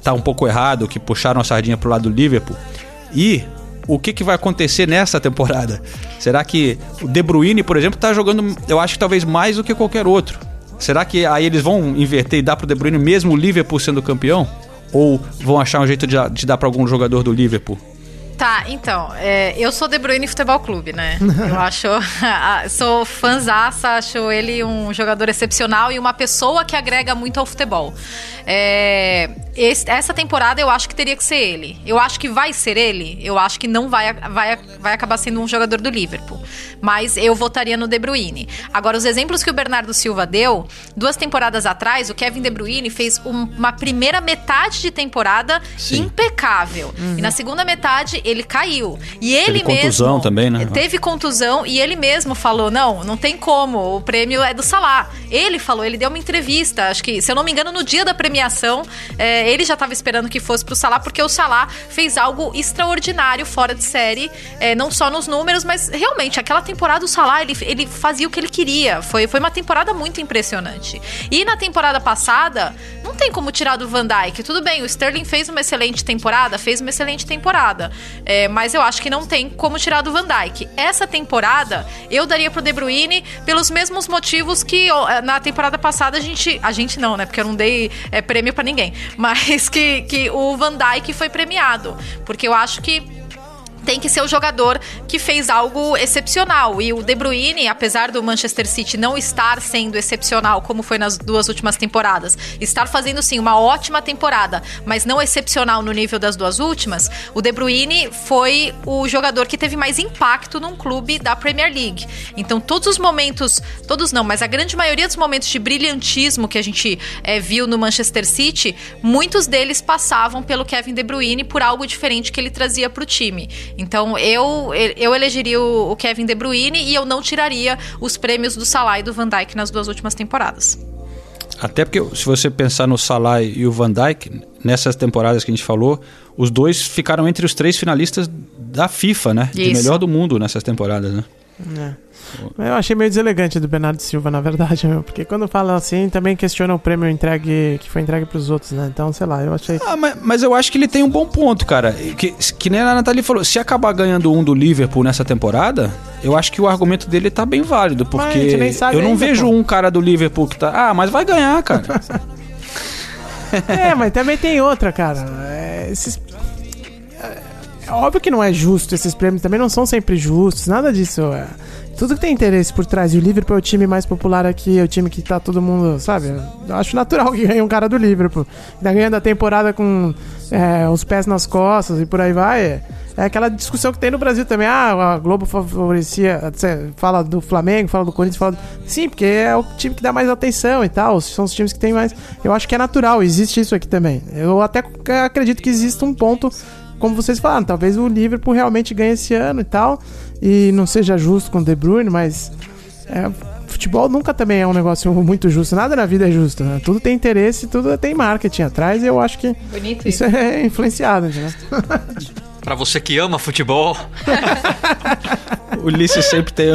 tá um pouco errado, que puxaram a sardinha pro lado do Liverpool? E o que, que vai acontecer nessa temporada? Será que o De Bruyne, por exemplo, tá jogando, eu acho que talvez mais do que qualquer outro? Será que aí eles vão inverter e dar pro De Bruyne mesmo o Liverpool sendo campeão? Ou vão achar um jeito de, de dar para algum jogador do Liverpool? Tá, então, é, eu sou De Bruyne Futebol Clube, né? Eu acho, sou fãzaça, acho ele um jogador excepcional e uma pessoa que agrega muito ao futebol. É, esse- essa temporada eu acho que teria que ser ele. Eu acho que vai ser ele. Eu acho que não vai, vai, vai acabar sendo um jogador do Liverpool. Mas eu votaria no De Bruyne. Agora, os exemplos que o Bernardo Silva deu, duas temporadas atrás, o Kevin De Bruyne fez um- uma primeira metade de temporada Sim. impecável. E na segunda metade ele caiu. E ele Teve contusão mesmo também, né? Teve contusão e ele mesmo falou: "Não, não tem como. O prêmio é do Salah". Ele falou, ele deu uma entrevista, acho que, se eu não me engano, no dia da premiação, é, ele já estava esperando que fosse pro Salah porque o Salah fez algo extraordinário fora de série, é, não só nos números, mas realmente aquela temporada do Salah, ele, ele fazia o que ele queria. Foi, foi uma temporada muito impressionante. E na temporada passada, não tem como tirar do Van Dijk. Tudo bem, o Sterling fez uma excelente temporada, fez uma excelente temporada. É, mas eu acho que não tem como tirar do Van Dijk. Essa temporada, eu daria pro De Bruyne pelos mesmos motivos que na temporada passada a gente. A gente não, né? Porque eu não dei é, prêmio pra ninguém. Mas que, que o Van Dijk foi premiado. Porque eu acho que tem que ser o jogador que fez algo excepcional. E o De Bruyne, apesar do Manchester City não estar sendo excepcional como foi nas duas últimas temporadas, estar fazendo sim uma ótima temporada, mas não excepcional no nível das duas últimas, o De Bruyne foi o jogador que teve mais impacto num clube da Premier League. Então todos os momentos, todos não, mas a grande maioria dos momentos de brilhantismo que a gente eh, viu no Manchester City, muitos deles passavam pelo Kevin De Bruyne por algo diferente que ele trazia para o time. Então eu, eu elegeria o Kevin De Bruyne e eu não tiraria os prêmios do Salah e do Van Dijk nas duas últimas temporadas. Até porque se você pensar no Salah e o Van Dijk, nessas temporadas que a gente falou, os dois ficaram entre os três finalistas da FIFA, né? De Isso. melhor do mundo nessas temporadas, né? Eu achei meio deselegante do Bernardo Silva, na verdade, meu, porque quando fala assim, também questiona o prêmio entregue que foi entregue pros outros, né? Então, sei lá, eu achei. Ah, mas, mas eu acho que ele tem um bom ponto, cara. Que, que nem a Nathalie falou, se acabar ganhando um do Liverpool nessa temporada, eu acho que o argumento dele tá bem válido, porque eu não ainda, vejo pô. um cara do Liverpool que tá. Ah, mas vai ganhar, cara. É, mas também tem outra, cara. É, esses... é, óbvio que não é justo, esses prêmios também não são sempre justos, nada disso. É... Tudo que tem interesse por trás. E o Liverpool é o time mais popular aqui, é o time que tá todo mundo, sabe? Eu acho natural que ganhe um cara do Liverpool. Tá ganhando a temporada com é, os pés nas costas e por aí vai. É, aquela discussão que tem no Brasil também. Ah, a Globo favorecia. Fala do Flamengo, fala do Corinthians, fala. Sim, porque é o time que dá mais atenção e tal. São os times que tem mais. Eu acho que é natural, existe isso aqui também. Eu até acredito que existe um ponto como vocês falaram, talvez o Liverpool realmente ganhe esse ano e tal, e não seja justo com o De Bruyne, mas é, futebol nunca também é um negócio muito justo, nada na vida é justo, né? Tudo tem interesse, tudo tem marketing atrás, e eu acho que Bonito isso é influenciado, né? Pra você que ama futebol, o Ulisses sempre tem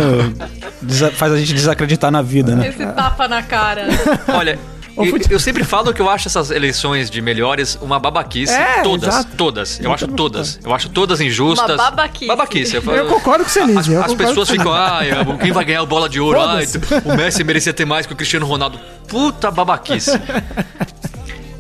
desa- faz a gente desacreditar na vida, né? Esse tapa na cara. Olha, O eu, eu sempre falo que eu acho essas eleições de melhores uma babaquice. É, todas, exato. todas. Eu acho todas. Eu acho todas injustas. Uma babaquice. Babaquice. Eu concordo com o Senise. As, eu as pessoas o ficam, ah, quem vai ganhar a bola de ouro? Ah, o Messi merecia ter mais que o Cristiano Ronaldo. Puta babaquice.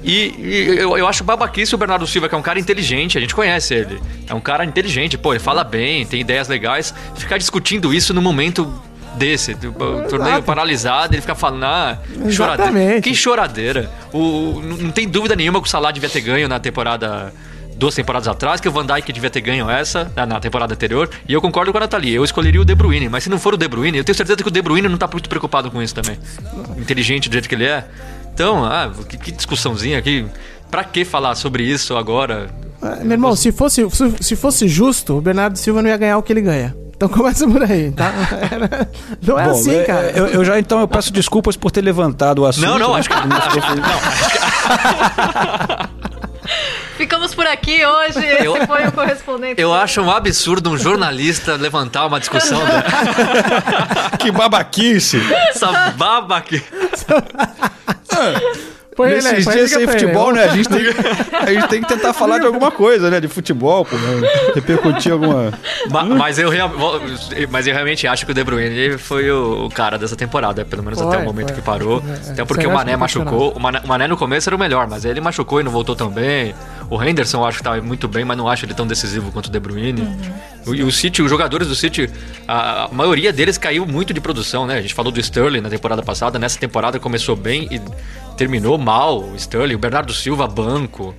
E, e eu, eu acho babaquice o Bernardo Silva, que é um cara inteligente, a gente conhece ele. É um cara inteligente, pô, ele fala bem, tem ideias legais. Ficar discutindo isso no momento desse, do- o torneio paralisado, ele fica falando, ah, choradeira. Que choradeira. O, não tem dúvida nenhuma que o Salah devia ter ganho na temporada. Duas temporadas atrás, que o Van Dijk devia ter ganho essa, na- temporada anterior, e eu concordo com a Nathalie, eu escolheria o De Bruyne, mas se não for o De Bruyne, eu tenho certeza que o De Bruyne não tá muito preocupado com isso também. Inteligente do jeito que ele é. Então, ah, que, que discussãozinha aqui. Pra que falar sobre isso agora? É, Meu irmão, se fosse, se, se fosse justo, o Bernardo Silva não ia ganhar o que ele ganha. Então começa por aí, tá? Era- Não é Bom, assim, é- cara. Eu, eu já então eu peço desculpas por ter levantado o assunto. Não, não, né? acho que. Não, Ficamos por aqui hoje. Esse Eu- foi o correspondente. eu acho um absurdo um jornalista levantar uma discussão. Que babaquice! Essa baba aqui. Põe Nesses põe dias sem futebol, né? A gente, tem, a gente tem que tentar falar de alguma coisa, né? De futebol, pô. né? Repercutir alguma. Ma- Mas eu, real- mas eu realmente acho que o De Bruyne foi o cara dessa temporada, pelo menos Foi, até o momento foi. que parou. É, Até porque você o Mané machucou. O Mané, o Mané no começo era o melhor, mas ele machucou e não voltou tão bem. O Henderson eu acho que tá muito bem, mas não acho ele tão decisivo quanto o De Bruyne. O- E o City, os jogadores do City, a, a maioria deles caiu muito de produção, né? A gente falou do Sterling na temporada passada, nessa temporada começou bem e terminou mal o Sterling. O Bernardo Silva, banco.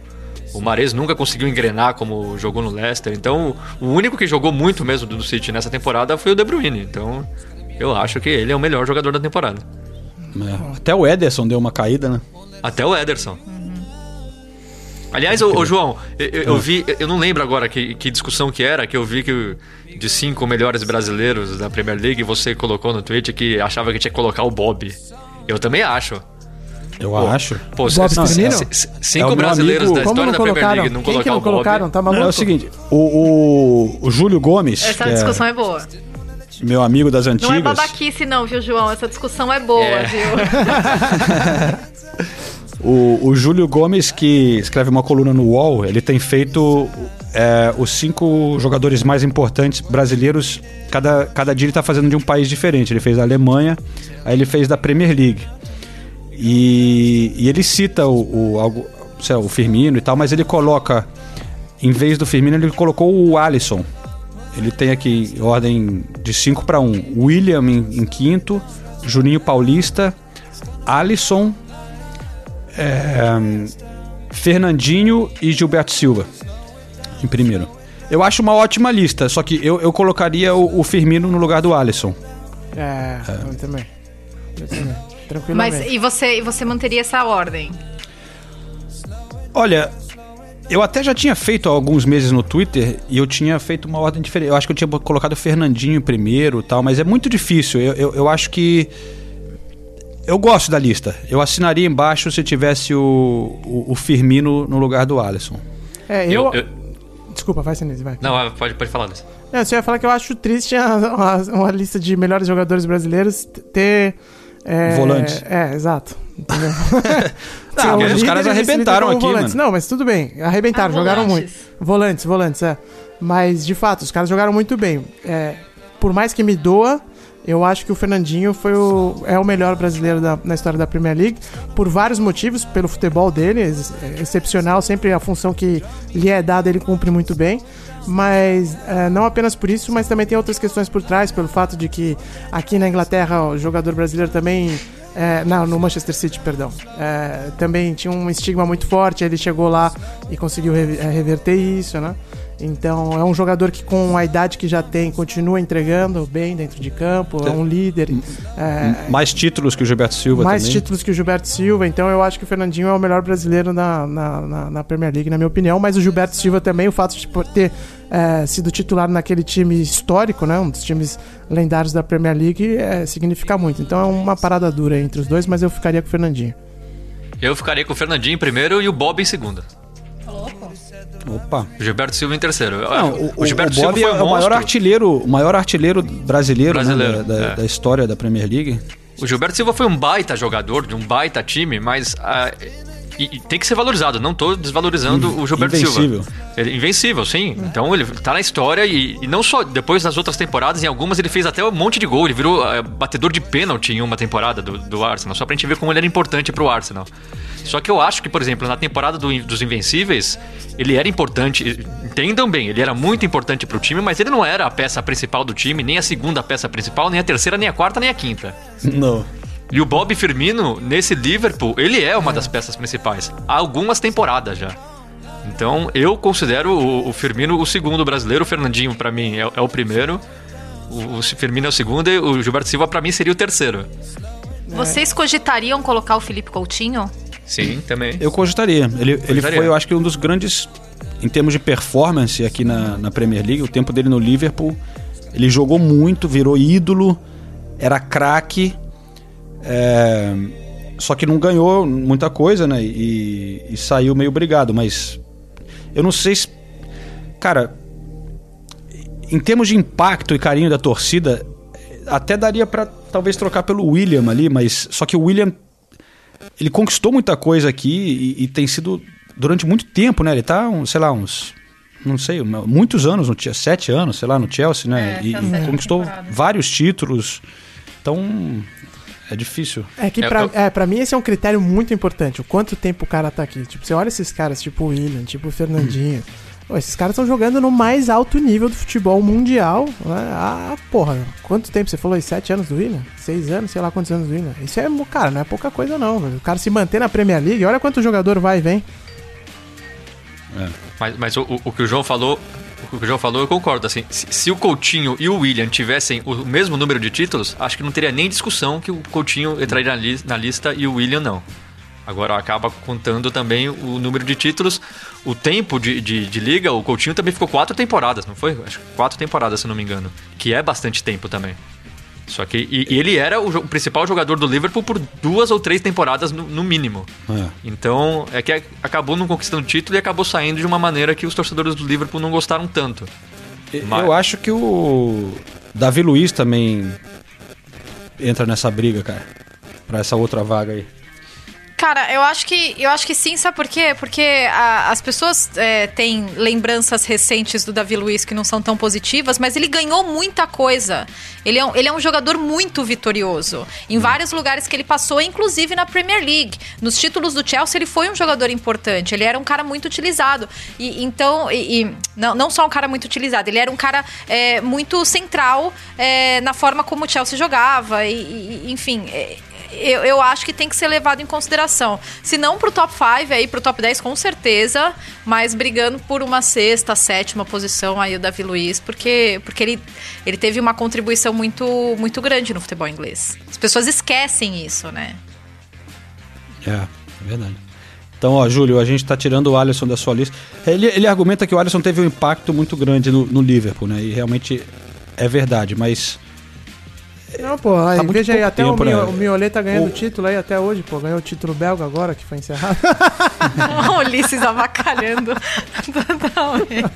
O Mares nunca conseguiu engrenar como jogou no Leicester. Então, o único que jogou muito mesmo do City nessa temporada foi o De Bruyne. Então, eu acho que ele é o melhor jogador da temporada. É, Até o Ederson deu uma caída, né? Até o Ederson. Aliás, ô, ô, João, eu, eu- eu vi, eu não lembro agora que, que discussão que era, que eu vi que o- de cinco melhores brasileiros da Premier League, você colocou no tweet que achava que tinha que colocar o Bob. Eu também acho. Eu Pô, acho. Pô, Bob c- É cinco o meu brasileiros amigo- da Como história não da Premier colocaram? League não Quem que colocar não o Bob. colocaram? Tá Não, maluco? é o seguinte, o, o, o Júlio Gomes, Essa que discussão é é boa. meu amigo das Não é antigas, babaquice, não, viu, João? Essa discussão é boa, É. viu? o, o Júlio Gomes, que escreve uma coluna no UOL, ele tem feito é, os cinco jogadores mais importantes brasileiros. Cada, cada dia ele está fazendo de um país diferente. Ele fez da Alemanha, aí ele fez da Premier League. E, e ele cita o, o, sei o Firmino e tal, mas ele coloca, em vez do Firmino, ele colocou o Alisson. Ele tem aqui ordem de 5 para 1. William em, em quinto, Juninho Paulista, Alisson, é, Fernandinho e Gilberto Silva em primeiro. Eu acho uma ótima lista, só que eu, eu colocaria o, o Firmino no lugar do Alisson. É, eu também. Eu também. Tranquilamente. Mas e você, e você manteria essa ordem? Olha, eu até já tinha feito há alguns meses no Twitter e eu tinha feito uma ordem diferente. Eu acho que eu tinha colocado o Fernandinho primeiro e tal, mas é muito difícil. Eu, eu, eu acho que. Eu gosto da lista. Eu assinaria embaixo se tivesse o, o, o Firmino no lugar do Alisson. É, eu... Eu- eu- Desculpa, vai, Sinise, vai. Não, pode, pode falar disso. Não, você ia falar que eu acho triste a- uma, uma lista de melhores jogadores brasileiros ter. É, Volantes. É, exato. Entendeu? Não, Sim, mas os caras arrebentaram aqui, volantes. mano. Não, mas tudo bem. Arrebentaram, Ah, jogaram volantes. muito. Volantes, volantes, é. Mas, de fato, os caras jogaram muito bem. É, por mais que me doa, eu acho que o Fernandinho foi o, é o melhor brasileiro da- na história da Premier League, por vários motivos, pelo futebol dele, é excepcional, sempre a função que lhe é dada ele cumpre muito bem, mas é, não apenas por isso, mas também tem outras questões por trás, pelo fato de que aqui na Inglaterra o jogador brasileiro também é, não, no Manchester City, perdão. É, também tinha um estigma muito forte, ele chegou lá e conseguiu é, reverter isso, né? Então é um jogador que com a idade que já tem continua entregando bem dentro de campo, é um líder. é, Mais títulos que o Gilberto Silva mais também. títulos que o Gilberto Silva, então eu acho que o Fernandinho é o melhor brasileiro na, na, na- na Premier League, na minha opinião. Mas o Gilberto Silva também, o fato de ter é, sido titular naquele time histórico, né, um dos times lendários da Premier League, é, significa muito. Então é uma parada dura entre os dois, mas eu ficaria com o Fernandinho. Eu ficaria com o Fernandinho em primeiro e o Bob em segundo. Opa. Gilberto Silva em terceiro. Não, o, o, Gilberto o Silva foi é um o maior artilheiro, o maior artilheiro brasileiro, né, Brasileiro, da, da- é. da história da Premier League. O Gilberto Silva foi um baita jogador, de um baita time, mas ah, e, e tem que ser valorizado. Não tô desvalorizando o Gilberto Invencível. Silva. Ele, invencível, sim. Então ele tá na história e, e não só depois nas outras temporadas, em algumas ele fez até um monte de gol. Ele virou ah, batedor de pênalti em uma temporada do, do Arsenal, só pra gente ver como ele era importante pro Arsenal. Só que eu acho que, por exemplo, na temporada do- dos Invencíveis, ele era importante. Entendam bem, ele era muito importante pro time, mas ele não era a peça principal do time, nem a segunda peça principal, nem a terceira, nem a quarta, nem a quinta. Não. E o Bob Firmino, nesse Liverpool, ele é uma das peças principais. Há algumas temporadas já. Então, eu considero o, o Firmino o segundo brasileiro. O Fernandinho, pra mim, é, é o primeiro. O, o Firmino é o segundo e o Gilberto Silva, pra mim, seria o terceiro. Vocês cogitariam colocar o Felipe Coutinho? Sim, também. Eu cogitaria. Ele, ele Cogitaria. foi, eu acho que um dos grandes, em termos de performance aqui na, na Premier League, o tempo dele no Liverpool, ele jogou muito, virou ídolo, era craque, é, só que não ganhou muita coisa, né? E, e saiu meio brigado, mas eu não sei se. Cara, em termos de impacto e carinho da torcida, até daria pra talvez trocar pelo William ali, mas só que o William ele conquistou muita coisa aqui e, e tem sido durante muito tempo, né? Ele tá, um, sei lá, uns. Não sei, muitos anos, no, sete anos, sei lá, no Chelsea, né? É, e, tá e conquistou vários títulos. Então, é difícil. É que É, pra, eu- é, pra mim esse é um critério muito importante. O quanto tempo o cara tá aqui. Tipo, você olha esses caras, tipo o William, tipo o Fernandinho. Pô, esses caras estão jogando no mais alto nível do futebol mundial. Né? Ah, porra. Quanto tempo? Você falou aí? Sete anos do William? Seis anos? Sei lá quantos anos do William. Isso é, cara, não é pouca coisa não. O cara se manter na Premier League. Olha quanto jogador vai e vem. Mas, mas o, o- o que o João falou. O que o João falou, eu concordo. Assim, se, se o Coutinho e o William tivessem o mesmo número de títulos, acho que não teria nem discussão que o Coutinho entraria na, li- na lista e o William não. Agora acaba contando também o número de títulos, o tempo de, de, de liga. O Coutinho também ficou quatro temporadas, não foi? Acho que quatro temporadas, se não me engano. Que é bastante tempo também. Só que. E, e ele era o, o principal jogador do Liverpool por duas ou três temporadas no, no mínimo. É. Então, é que acabou não conquistando título e acabou saindo de uma maneira que os torcedores do Liverpool não gostaram tanto. Mas- Eu acho que o Davi Luiz também entra nessa briga, cara. Pra essa outra vaga aí. Cara, eu acho que eu acho que sim, sabe por quê? Porque a- as pessoas é, têm lembranças recentes do Davi Luiz que não são tão positivas, mas ele ganhou muita coisa. Ele é um, ele é um jogador muito vitorioso. Em vários lugares que ele passou, inclusive na Premier League. Nos títulos do Chelsea, ele foi um jogador importante. Ele era um cara muito utilizado. E então, e, e não, não só um cara muito utilizado, ele era um cara é, muito central é, na forma como o Chelsea jogava. E, e- enfim. Eu, eu acho que tem que ser levado em consideração. Se não pro top 5, aí pro top 10 com certeza, mas brigando por uma sexta, sétima posição aí o Davi Luiz, porque, porque ele, ele teve uma contribuição muito, muito grande no futebol inglês. As pessoas esquecem isso, né? É, é verdade. Então, ó, Júlio, a gente tá tirando o Alisson da sua lista. Ele, ele argumenta que o Alisson teve um impacto muito grande no, no Liverpool, né? E realmente é verdade, mas. Não, pô, aí, Tá veja aí, até tempo, o, né? O Miolet tá ganhando O- título aí até hoje, pô. Ganhou o título belga agora, que foi encerrado. o Ulisses avacalhando totalmente.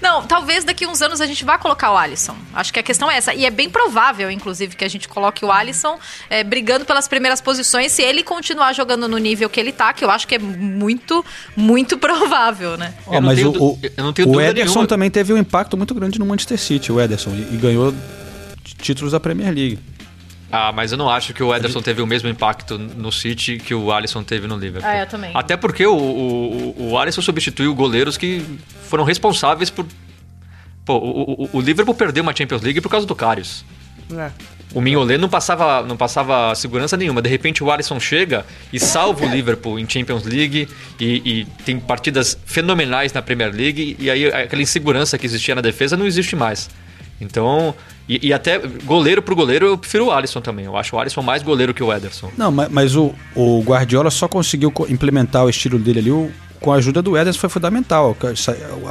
Não, talvez daqui uns anos a gente vá colocar o Alisson. Acho que a questão é essa. E é bem provável, inclusive, que a gente coloque o Alisson é, brigando pelas primeiras posições se ele continuar jogando no nível que ele tá, que eu acho que é muito, muito provável, né? Não mas tenho o, du- o, eu não tenho o dúvida Ederson nenhuma. também teve um impacto muito grande no Manchester City, o Ederson, e, e ganhou títulos da Premier League. Ah, mas eu não acho que o Ederson teve o mesmo impacto no City que o Alisson teve no Liverpool. Ah, eu também. Até porque o, o, o Alisson substituiu goleiros que foram responsáveis por. Pô, o, o, o Liverpool perdeu uma Champions League por causa do Karius. É. O Mignolet não passava, não passava segurança nenhuma. De repente o Alisson chega e salva o Liverpool em Champions League e, e tem partidas fenomenais na Premier League e aí aquela insegurança que existia na defesa não existe mais. Então, e, e até goleiro pro goleiro eu prefiro o Alisson também. Eu acho o Alisson mais goleiro que o Ederson. Não, mas, mas o, o Guardiola só conseguiu co- implementar o estilo dele ali o- com a ajuda do Ederson foi fundamental.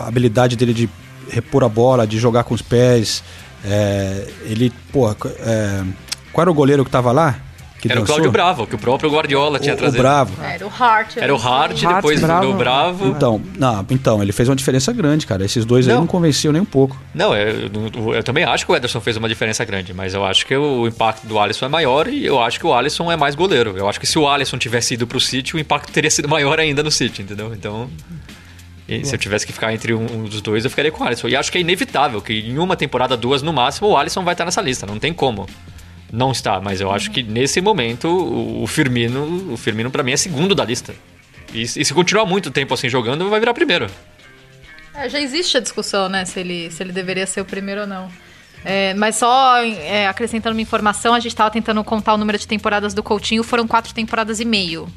A habilidade dele de repor a bola, de jogar com os pés. é, ele, pô, é, qual era o goleiro que tava lá? Que Era o dançou? Cláudio Bravo, que o próprio Guardiola tinha O, o trazido. Bravo. Era o Hart. Era o Hart, Hart, depois Bravo. o Bravo. Então, não, então, ele fez uma diferença grande, cara. Esses dois aí Não. não convenciam nem um pouco. Não, eu, eu- eu também acho que o Ederson fez uma diferença grande, mas eu acho que o impacto do Alisson é maior e eu acho que o Alisson é mais goleiro. Eu acho que se o Alisson tivesse ido pro City, o impacto teria sido maior ainda no City, entendeu? Então, e se eu tivesse que ficar entre um, um dos dois, eu ficaria com o Alisson. E acho que é inevitável que em uma temporada, duas no máximo, o Alisson vai estar nessa lista, não tem como. Não está, mas eu acho que nesse momento o Firmino, o Firmino para mim é segundo da lista. E, e se continuar muito tempo assim jogando, vai virar primeiro. É, já existe a discussão, né? Se ele, se ele deveria ser o primeiro ou não. É, mas só é, acrescentando uma informação, a gente estava tentando contar o número de temporadas do Coutinho, foram quatro temporadas e meio.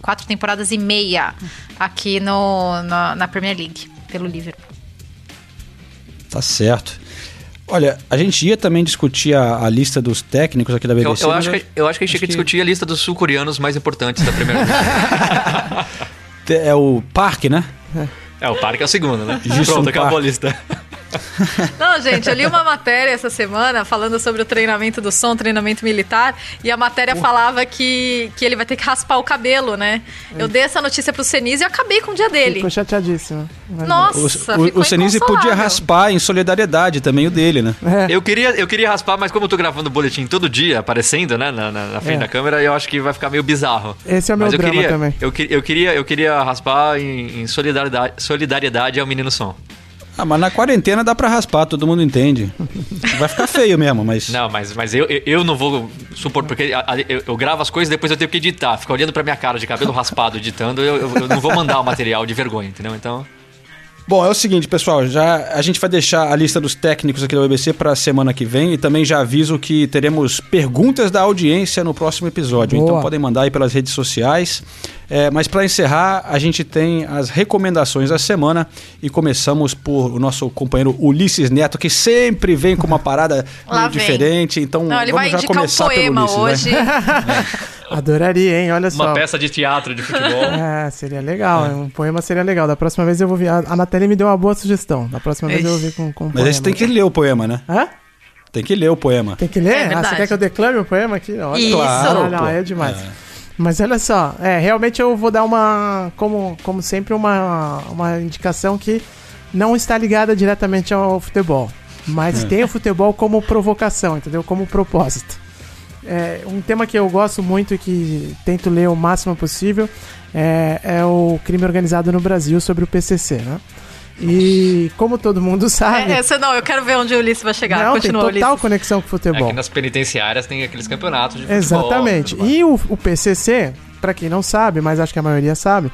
Quatro temporadas e meia aqui no, na, na Premier League, pelo Liverpool. Tá certo. Olha, a gente ia também discutir a, a lista dos técnicos aqui da Eu, BBC. eu mas acho que, eu acho que a gente tinha que discutir a lista dos sul-coreanos mais importantes da Premier League. É o Parque, né? é, o Parque é o segundo, né? Jisung Pronto, acabou Park. a lista. Não, gente, eu li uma matéria essa semana falando sobre o treinamento do som, treinamento militar, e a matéria falava que, que ele vai ter que raspar o cabelo, né? Eu dei essa notícia pro Senise e eu acabei com o dia dele. Ficou chateadíssimo. Nossa, o, Senise podia raspar em solidariedade também o dele, né? É. Eu queria, eu queria raspar, mas como eu tô gravando o boletim todo dia, aparecendo, né, na, na- na frente É. da câmera, eu acho que vai ficar meio bizarro. Esse é o meu mas eu drama queria, também. Eu, eu queria, eu queria raspar em, em solidariedade, solidariedade ao menino som. Ah, mas na quarentena dá pra raspar, todo mundo entende. Vai ficar feio mesmo, mas. Não, mas, mas eu, eu, eu não vou supor, porque a- a- eu, eu gravo as coisas depois eu tenho que editar. Ficar olhando pra minha cara de cabelo raspado editando, eu, eu- eu não vou mandar o material de vergonha, entendeu? Então. Bom, é o seguinte, pessoal, já a gente vai deixar a lista dos técnicos aqui da BBC para a semana que vem e também já aviso que teremos perguntas da audiência no próximo episódio. Boa. Então podem mandar aí pelas redes sociais. É, mas para encerrar, a gente tem as recomendações da semana e começamos por o nosso companheiro Ulisses Neto, que sempre vem com uma parada diferente. Então Não, ele vamos vai já indicar um começar poema pelo Ulisses, hoje. Né? Adoraria, hein? Olha Uma só. peça de teatro, de futebol. É, seria legal. Um poema seria legal. Da próxima vez eu vou vir. A Natália me deu uma boa sugestão. Da próxima vez eu vou vir com, com um Mas aí você tem que ler o poema, né? Hã? Tem que ler o poema. Tem que ler? É ah, você quer que eu declame o poema aqui? Olha. Isso. Claro, Ah, não, pô. é demais. Mas olha só, é, realmente eu vou dar uma, como, como sempre, uma, uma indicação que não está ligada diretamente ao futebol. Mas tem o futebol como provocação, entendeu? Como propósito. É, um tema que eu gosto muito e que tento ler o máximo possível é, é o crime organizado no Brasil sobre o PCC, né? E como todo mundo sabe, É, essa não, eu quero ver onde o Ulisses vai chegar. não, tem Continua, total Ulisses. conexão com o futebol. Aqui nas penitenciárias tem aqueles campeonatos de futebol. Exatamente. E o, o PCC, pra quem não sabe, mas acho que a maioria sabe,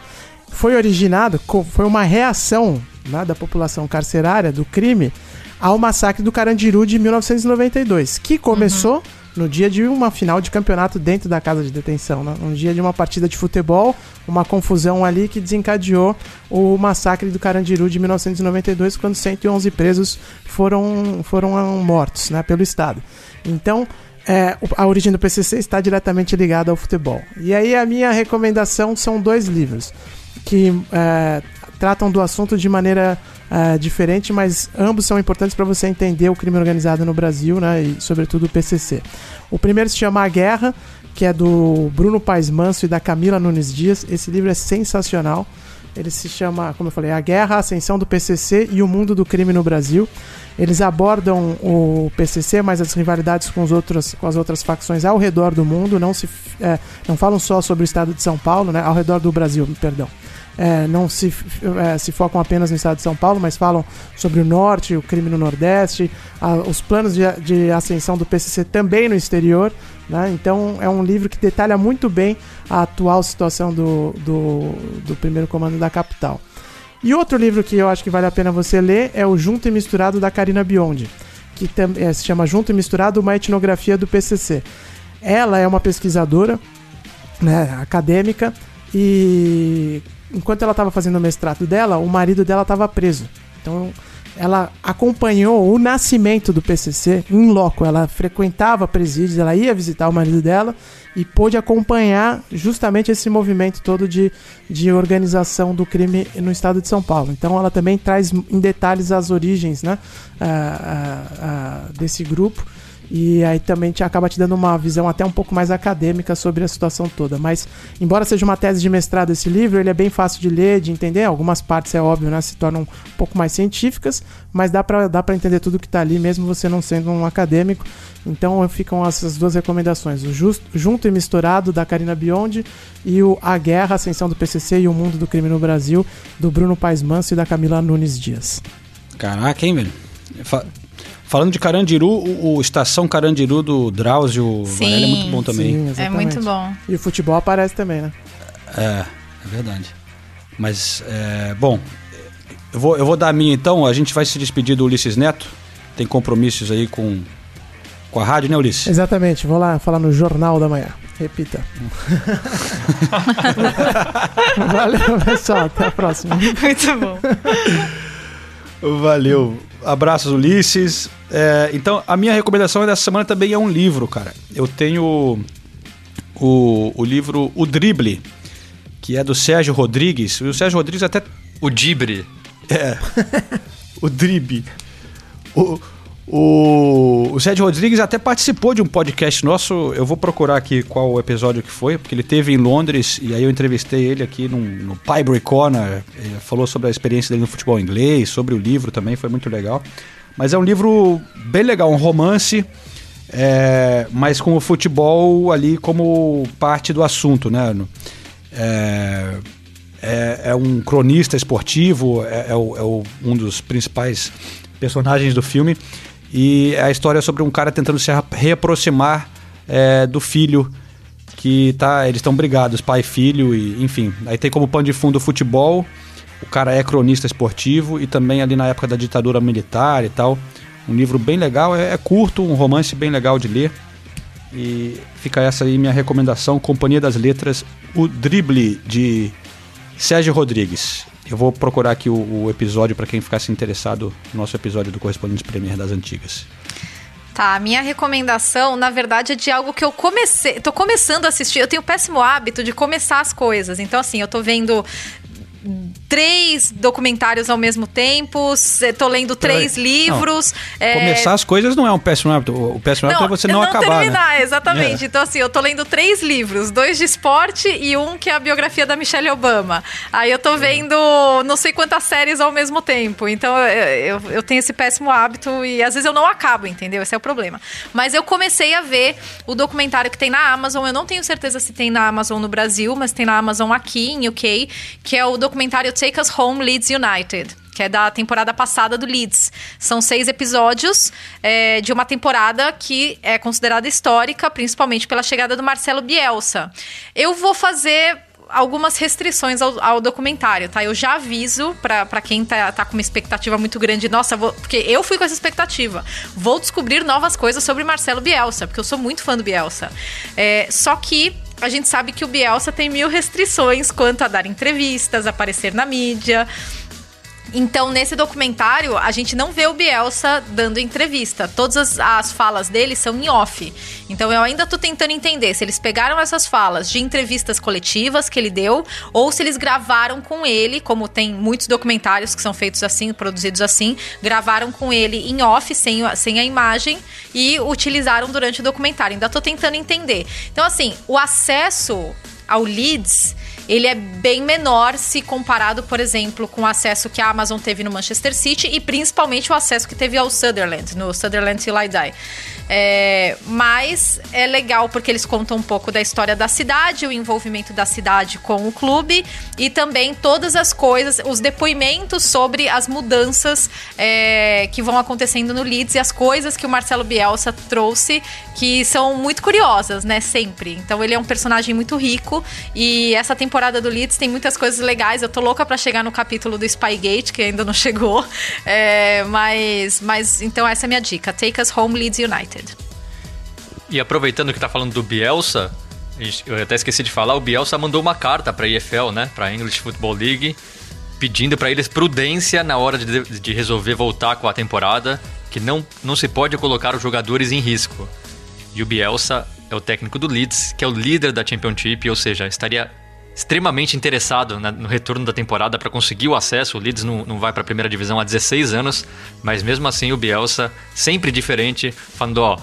foi originado, foi uma reação né, da população carcerária do crime ao massacre do Carandiru de 1992, que começou no dia de uma final de campeonato dentro da casa de detenção, né? um dia de uma partida de futebol, uma confusão ali que desencadeou o massacre do Carandiru de 1992, quando 111 presos foram, foram ah, mortos né, pelo Estado. Então, é, a origem do PCC está diretamente ligada ao futebol. E aí a minha recomendação são dois livros que é, tratam do assunto de maneira é, diferente, mas ambos são importantes para você entender o crime organizado no Brasil, né, e sobretudo o PCC. O primeiro se chama A Guerra, que é do Bruno Paes Manso e da Camila Nunes Dias. Esse livro é sensacional. Ele se chama, como eu falei, A Guerra, a Ascensão do PCC e o Mundo do Crime no Brasil. Eles abordam o PCC, mas as rivalidades com, os outros, com as outras facções ao redor do mundo. Não, se, é, não falam só sobre o estado de São Paulo, né? ao redor do Brasil, perdão. É, não se, é, se focam apenas no estado de São Paulo, mas falam sobre o norte, o crime no nordeste, a- os planos de, de ascensão do PCC também no exterior. Né? Então é um livro que detalha muito bem a atual situação do, do, do primeiro comando da capital. E outro livro que eu acho que vale a pena você ler é o Junto e Misturado da Karina Biondi, que eh, se chama Junto e Misturado, uma etnografia do PCC. Ela é uma pesquisadora né, acadêmica e enquanto ela estava fazendo o mestrado dela, o marido dela estava preso. Então ela acompanhou o nascimento do PCC em loco. Ela frequentava presídios, ela ia visitar o marido dela e pôde acompanhar justamente esse movimento todo de, de organização do crime no estado de São Paulo. Então ela também traz em detalhes as origens né, ah, ah, ah, desse grupo. E aí também te acaba te dando uma visão até um pouco mais acadêmica sobre a situação toda. Mas, embora seja uma tese de mestrado esse livro, ele é bem fácil de ler, de entender. Algumas partes, é óbvio, né, se tornam um pouco mais científicas, mas dá pra, dá pra entender tudo que tá ali, mesmo você não sendo um acadêmico. Então ficam essas duas recomendações: o Just, Junto e Misturado, da Karina Biondi, e o A Guerra, Ascensão do PCC e o Mundo do Crime no Brasil, do Bruno Paes Manso e da Camila Nunes Dias. Caraca, hein, velho? Fa- Falando de Carandiru, o, o Estação Carandiru do Drauzio Sim. Varela é muito bom também. Sim, É muito bom. E o futebol aparece também, né? É, é verdade. Mas, é, bom, eu vou, eu vou dar a minha então. A gente vai se despedir do Ulisses Neto. Tem compromissos aí com, com a rádio, né, Ulisses? Exatamente, vou lá falar no Jornal da Manhã. Repita. Valeu, pessoal. Até a próxima. Muito bom. Valeu. Abraços, Ulisses. É, então, a minha recomendação dessa semana também é um livro, cara. Eu tenho o, o livro O Drible, que é do Sérgio Rodrigues. O Sérgio Rodrigues até O Dibre. É. o Drib. O, o, o Sérgio Rodrigues até participou de um podcast nosso. Eu vou procurar aqui qual o episódio que foi, porque ele teve em Londres e aí eu entrevistei ele aqui no, no Pibrary Corner. Ele falou sobre a experiência dele no futebol inglês, sobre o livro também, foi muito legal. Mas é um livro bem legal, um romance, é, mas com o futebol ali como parte do assunto, né? É, é, é um cronista esportivo, é, é o- é o- um dos principais personagens do filme. E é a história sobre um cara tentando se reaproximar é, do filho que tá. Eles estão brigados, pai e filho, e enfim. Aí tem como pano de fundo o futebol. O cara é cronista esportivo e também ali na época da ditadura militar e tal. Um livro bem legal, é, é curto, um romance bem legal de ler. E fica essa aí minha recomendação, Companhia das Letras, o Drible de Sérgio Rodrigues. Eu vou procurar aqui o, o episódio para quem ficasse interessado no nosso episódio do Correspondente Premier das Antigas. Tá, a minha recomendação, na verdade, é de algo que eu comecei. Tô começando a assistir. Eu tenho o péssimo hábito de começar as coisas. Então, assim, eu tô vendo três documentários ao mesmo tempo, tô lendo três Peraí. livros. é, Começar as coisas não é um péssimo hábito. O péssimo hábito é você não, acabar, terminar, né? exatamente. É. Então, assim, eu tô lendo três livros, dois de esporte e um que é a biografia da Michelle Obama. Aí eu Uhum. tô vendo não sei quantas séries ao mesmo tempo. Então, eu, eu, eu tenho esse péssimo hábito e às vezes eu não acabo, entendeu? Esse é o problema. Mas eu comecei a ver o documentário que tem na Amazon. Eu não tenho certeza se tem na Amazon no Brasil, mas tem na Amazon aqui em UK, que é o documentário Take Us Home Leeds United que é da temporada passada do Leeds. São seis episódios é, de uma temporada que é considerada histórica, principalmente pela chegada do Marcelo Bielsa. Eu vou fazer algumas restrições ao, ao documentário, tá? Eu já aviso pra quem tá, tá com uma expectativa muito grande. Nossa, vou, porque eu fui com essa expectativa. Vou descobrir novas coisas sobre Marcelo Bielsa, porque eu sou muito fã do Bielsa. É, só que a gente sabe que o Bielsa tem mil restrições quanto a dar entrevistas, aparecer na mídia. Então, nesse documentário, a gente não vê o Bielsa dando entrevista. Todas as, as falas dele são em off. Então, eu ainda tô tentando entender se eles pegaram essas falas de entrevistas coletivas que ele deu ou se eles gravaram com ele, como tem muitos documentários que são feitos assim, produzidos assim, gravaram com ele em off, sem, sem a imagem, e utilizaram durante o documentário. Ainda tô tentando entender. Então, assim, o acesso ao Leeds, ele é bem menor se comparado, por exemplo, com o acesso que a Amazon teve no Manchester City e principalmente o acesso que teve ao Sutherland, no Sutherland Till I Die. É, mas é legal porque eles contam um pouco da história da cidade, o envolvimento da cidade com o clube e também todas as coisas, os depoimentos sobre as mudanças é, que vão acontecendo no Leeds e as coisas que o Marcelo Bielsa trouxe que são muito curiosas, né? Sempre. Então ele é um personagem muito rico e essa temporada do Leeds tem muitas coisas legais. Eu tô louca pra chegar no capítulo do Spygate, que ainda não chegou. É, mas, mas então essa é a minha dica. Take Us Home Leeds United. E aproveitando que tá falando do Bielsa, a eu até esqueci de falar, o Bielsa mandou uma carta pra EFL, né, pra English Football League, pedindo pra eles prudência na hora de, de resolver voltar com a temporada, que não, não se pode colocar os jogadores em risco. E o Bielsa é o técnico do Leeds, que é o líder da Championship, ou seja, estaria extremamente interessado na- no retorno da temporada para conseguir o acesso. O Leeds não, não vai para a primeira divisão há 16 anos, mas mesmo assim o Bielsa, sempre diferente, falando: ó,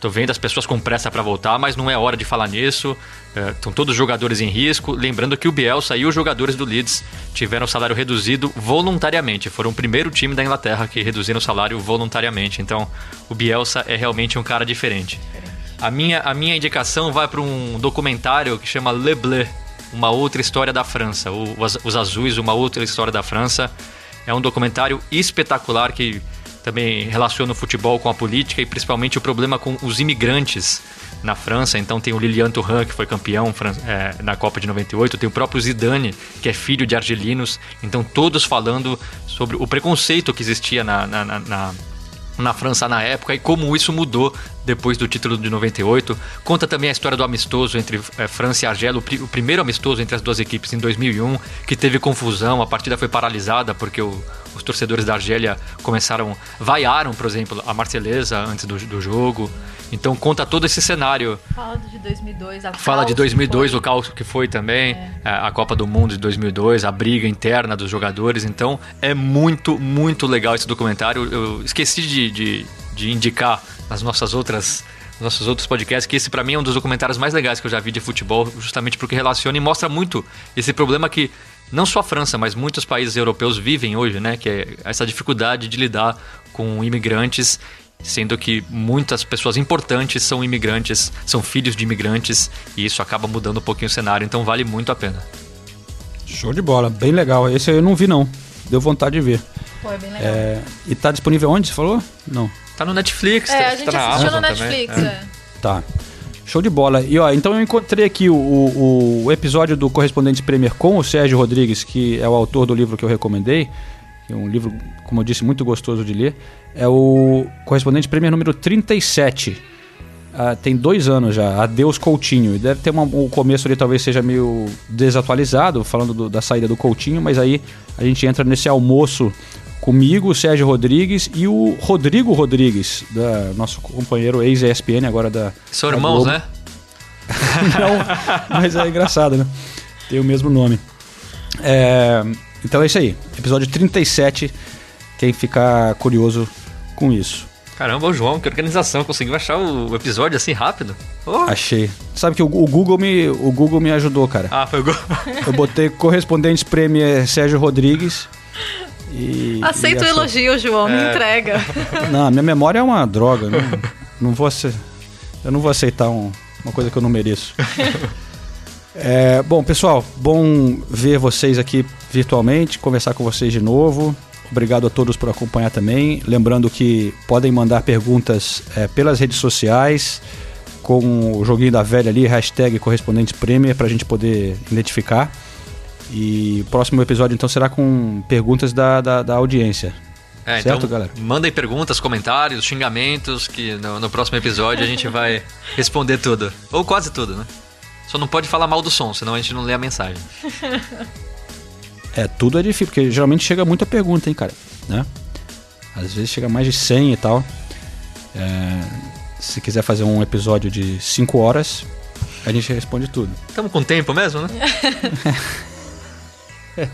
Tô vendo as pessoas com pressa para voltar, mas não é hora de falar nisso. Estão todos os jogadores em risco. Lembrando que o Bielsa e os jogadores do Leeds tiveram o salário reduzido voluntariamente. Foram o primeiro time da Inglaterra que reduziram o salário voluntariamente. Então, o Bielsa é realmente um cara diferente. A minha, a minha indicação vai para um documentário que chama Le Bleu, uma outra história da França. O, os, Azuis, uma outra história da França. É um documentário espetacular que também relaciona o futebol com a política e principalmente o problema com os imigrantes na França. Então tem o Lilian Thuram, que foi campeão é, na Copa de 98, tem o próprio Zidane, que é filho de argelinos. Então todos falando sobre o preconceito que existia na, na, na na França na época e como isso mudou depois do título de 98. Conta também a história do amistoso entre é, França e Argélia, o, o, primeiro amistoso entre as duas equipes em 2001, que teve confusão, a partida foi paralisada porque o, os torcedores da Argélia começaram, vaiaram, por exemplo, a Marceleza antes do, do jogo. Então conta todo esse cenário. Fala de 2002, a Fala de 2002, o caos que foi também, é. é. a Copa do Mundo de 2002, a briga interna dos jogadores. Então é muito, muito legal esse documentário. Eu esqueci de, de, de indicar nas nossas outras nossos outros podcasts, que esse para mim é um dos documentários mais legais que eu já vi de futebol, justamente porque relaciona e mostra muito esse problema que não só a França, mas muitos países europeus vivem hoje, né? Que é essa dificuldade de lidar com imigrantes, sendo que muitas pessoas importantes são imigrantes, são filhos de imigrantes, e isso acaba mudando um pouquinho o cenário, então vale muito a pena. Show de bola, bem legal. Esse eu não vi não, deu vontade de ver. Pô, é bem legal. É, e tá disponível onde, você falou? Não. Tá no Netflix, é, tá, a gente tá assistiu no Netflix, é. é. Tá. Show de bola. E ó, então eu encontrei aqui o, o, o, episódio do Correspondente Premier com o Sérgio Rodrigues, que é o autor do livro que eu recomendei, que é um livro, como eu disse, muito gostoso de ler. É o Correspondente Premier número 37. Ah, tem dois anos já, Adeus Coutinho. Deve ter uma, o começo ali talvez seja meio desatualizado, falando do, da saída do Coutinho, mas aí a gente entra nesse almoço comigo, o Sérgio Rodrigues e o Rodrigo Rodrigues, da, nosso companheiro ex-ESPN, agora da. São irmãos, né? Não, mas é engraçado, né? Tem o mesmo nome. É, então é isso aí. Episódio 37. Quem ficar curioso com isso. Caramba, o João, que organização, conseguiu achar o episódio assim rápido? Oh. Achei. Sabe que o, o, Google me, o Google me ajudou, cara. Ah, foi o Google. Eu botei correspondentes Premier Sérgio Rodrigues. E, Aceita o elogio, João, é. me entrega. Não, minha memória é uma droga. Não, não vou eu não vou aceitar um, uma coisa que eu não mereço. É, bom, pessoal, bom ver vocês aqui virtualmente, conversar com vocês de novo. Obrigado a todos por acompanhar também. Lembrando que podem mandar perguntas é, pelas redes sociais, com o joguinho da velha ali, hashtag correspondentes Premier, para a gente poder identificar. E o próximo episódio então será com perguntas da, da, da audiência. É, certo, então, galera? Mandem perguntas, comentários, xingamentos, que no, no, próximo episódio a gente vai responder tudo. Ou quase tudo, né? Só não pode falar mal do som, senão a gente não lê a mensagem. É, tudo é difícil, porque geralmente chega muita pergunta, hein, cara? Né? Às vezes chega mais de 100 e tal. É, se quiser fazer um episódio de 5 horas, a gente responde tudo. Estamos com tempo mesmo, né?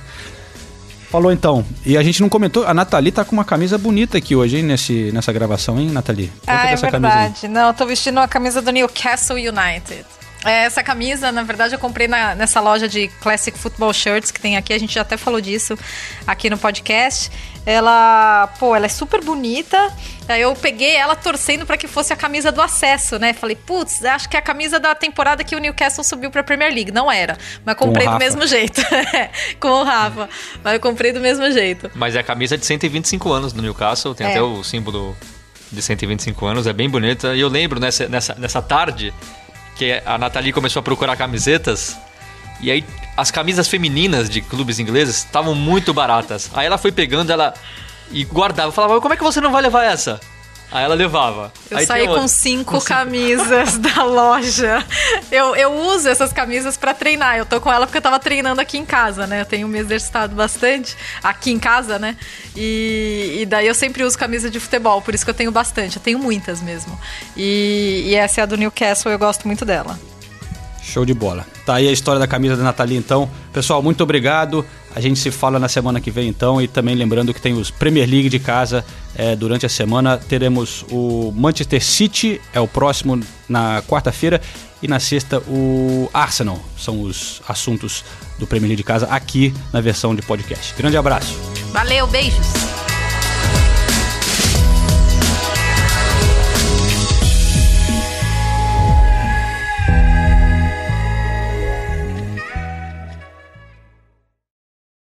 Falou então. E a gente não comentou, a Nathalie tá com uma camisa bonita aqui hoje, hein, nesse, nessa gravação, hein, Nathalie? ah, é verdade. Não, eu tô vestindo a camisa do Newcastle United. É, essa camisa, na verdade, eu comprei na, nessa loja de Classic Football Shirts que tem aqui. A gente já até falou disso aqui no podcast. Ela, pô, ela é super bonita. Aí eu peguei ela torcendo para que fosse a camisa do acesso, né? Falei, putz, acho que é a camisa da temporada que o Newcastle subiu pra Premier League. Não era. Mas comprei do mesmo jeito. com o Rafa. Mas eu comprei do mesmo jeito. Mas é a camisa de 125 anos do Newcastle. Tem é. até o símbolo de 125 anos. É bem bonita. E eu lembro nessa, nessa, nessa tarde que a Nathalie começou a procurar camisetas. E aí as camisas femininas de clubes ingleses estavam muito baratas. Aí ela foi pegando ela e guardava. Falava, como é que você não vai levar essa? Aí ela levava. Eu Aí saí com cinco com camisas cinco... da loja. Eu, eu uso essas camisas para treinar. Eu tô com ela porque eu tava treinando aqui em casa, né? Eu tenho me exercitado bastante aqui em casa, né? E, e daí eu sempre uso camisa de futebol, por isso que eu tenho bastante. Eu tenho muitas mesmo. E, e essa é a do Newcastle, eu gosto muito dela. Show de bola. Tá aí a história da camisa da Nathalie, então. Pessoal, muito obrigado. A gente se fala na semana que vem então e também lembrando que tem os Premier League de casa é, durante a semana. Teremos o Manchester City, é o próximo na quarta-feira, e na sexta o Arsenal. São os assuntos do Premier League de casa aqui na versão de podcast. Grande abraço. Valeu, beijos.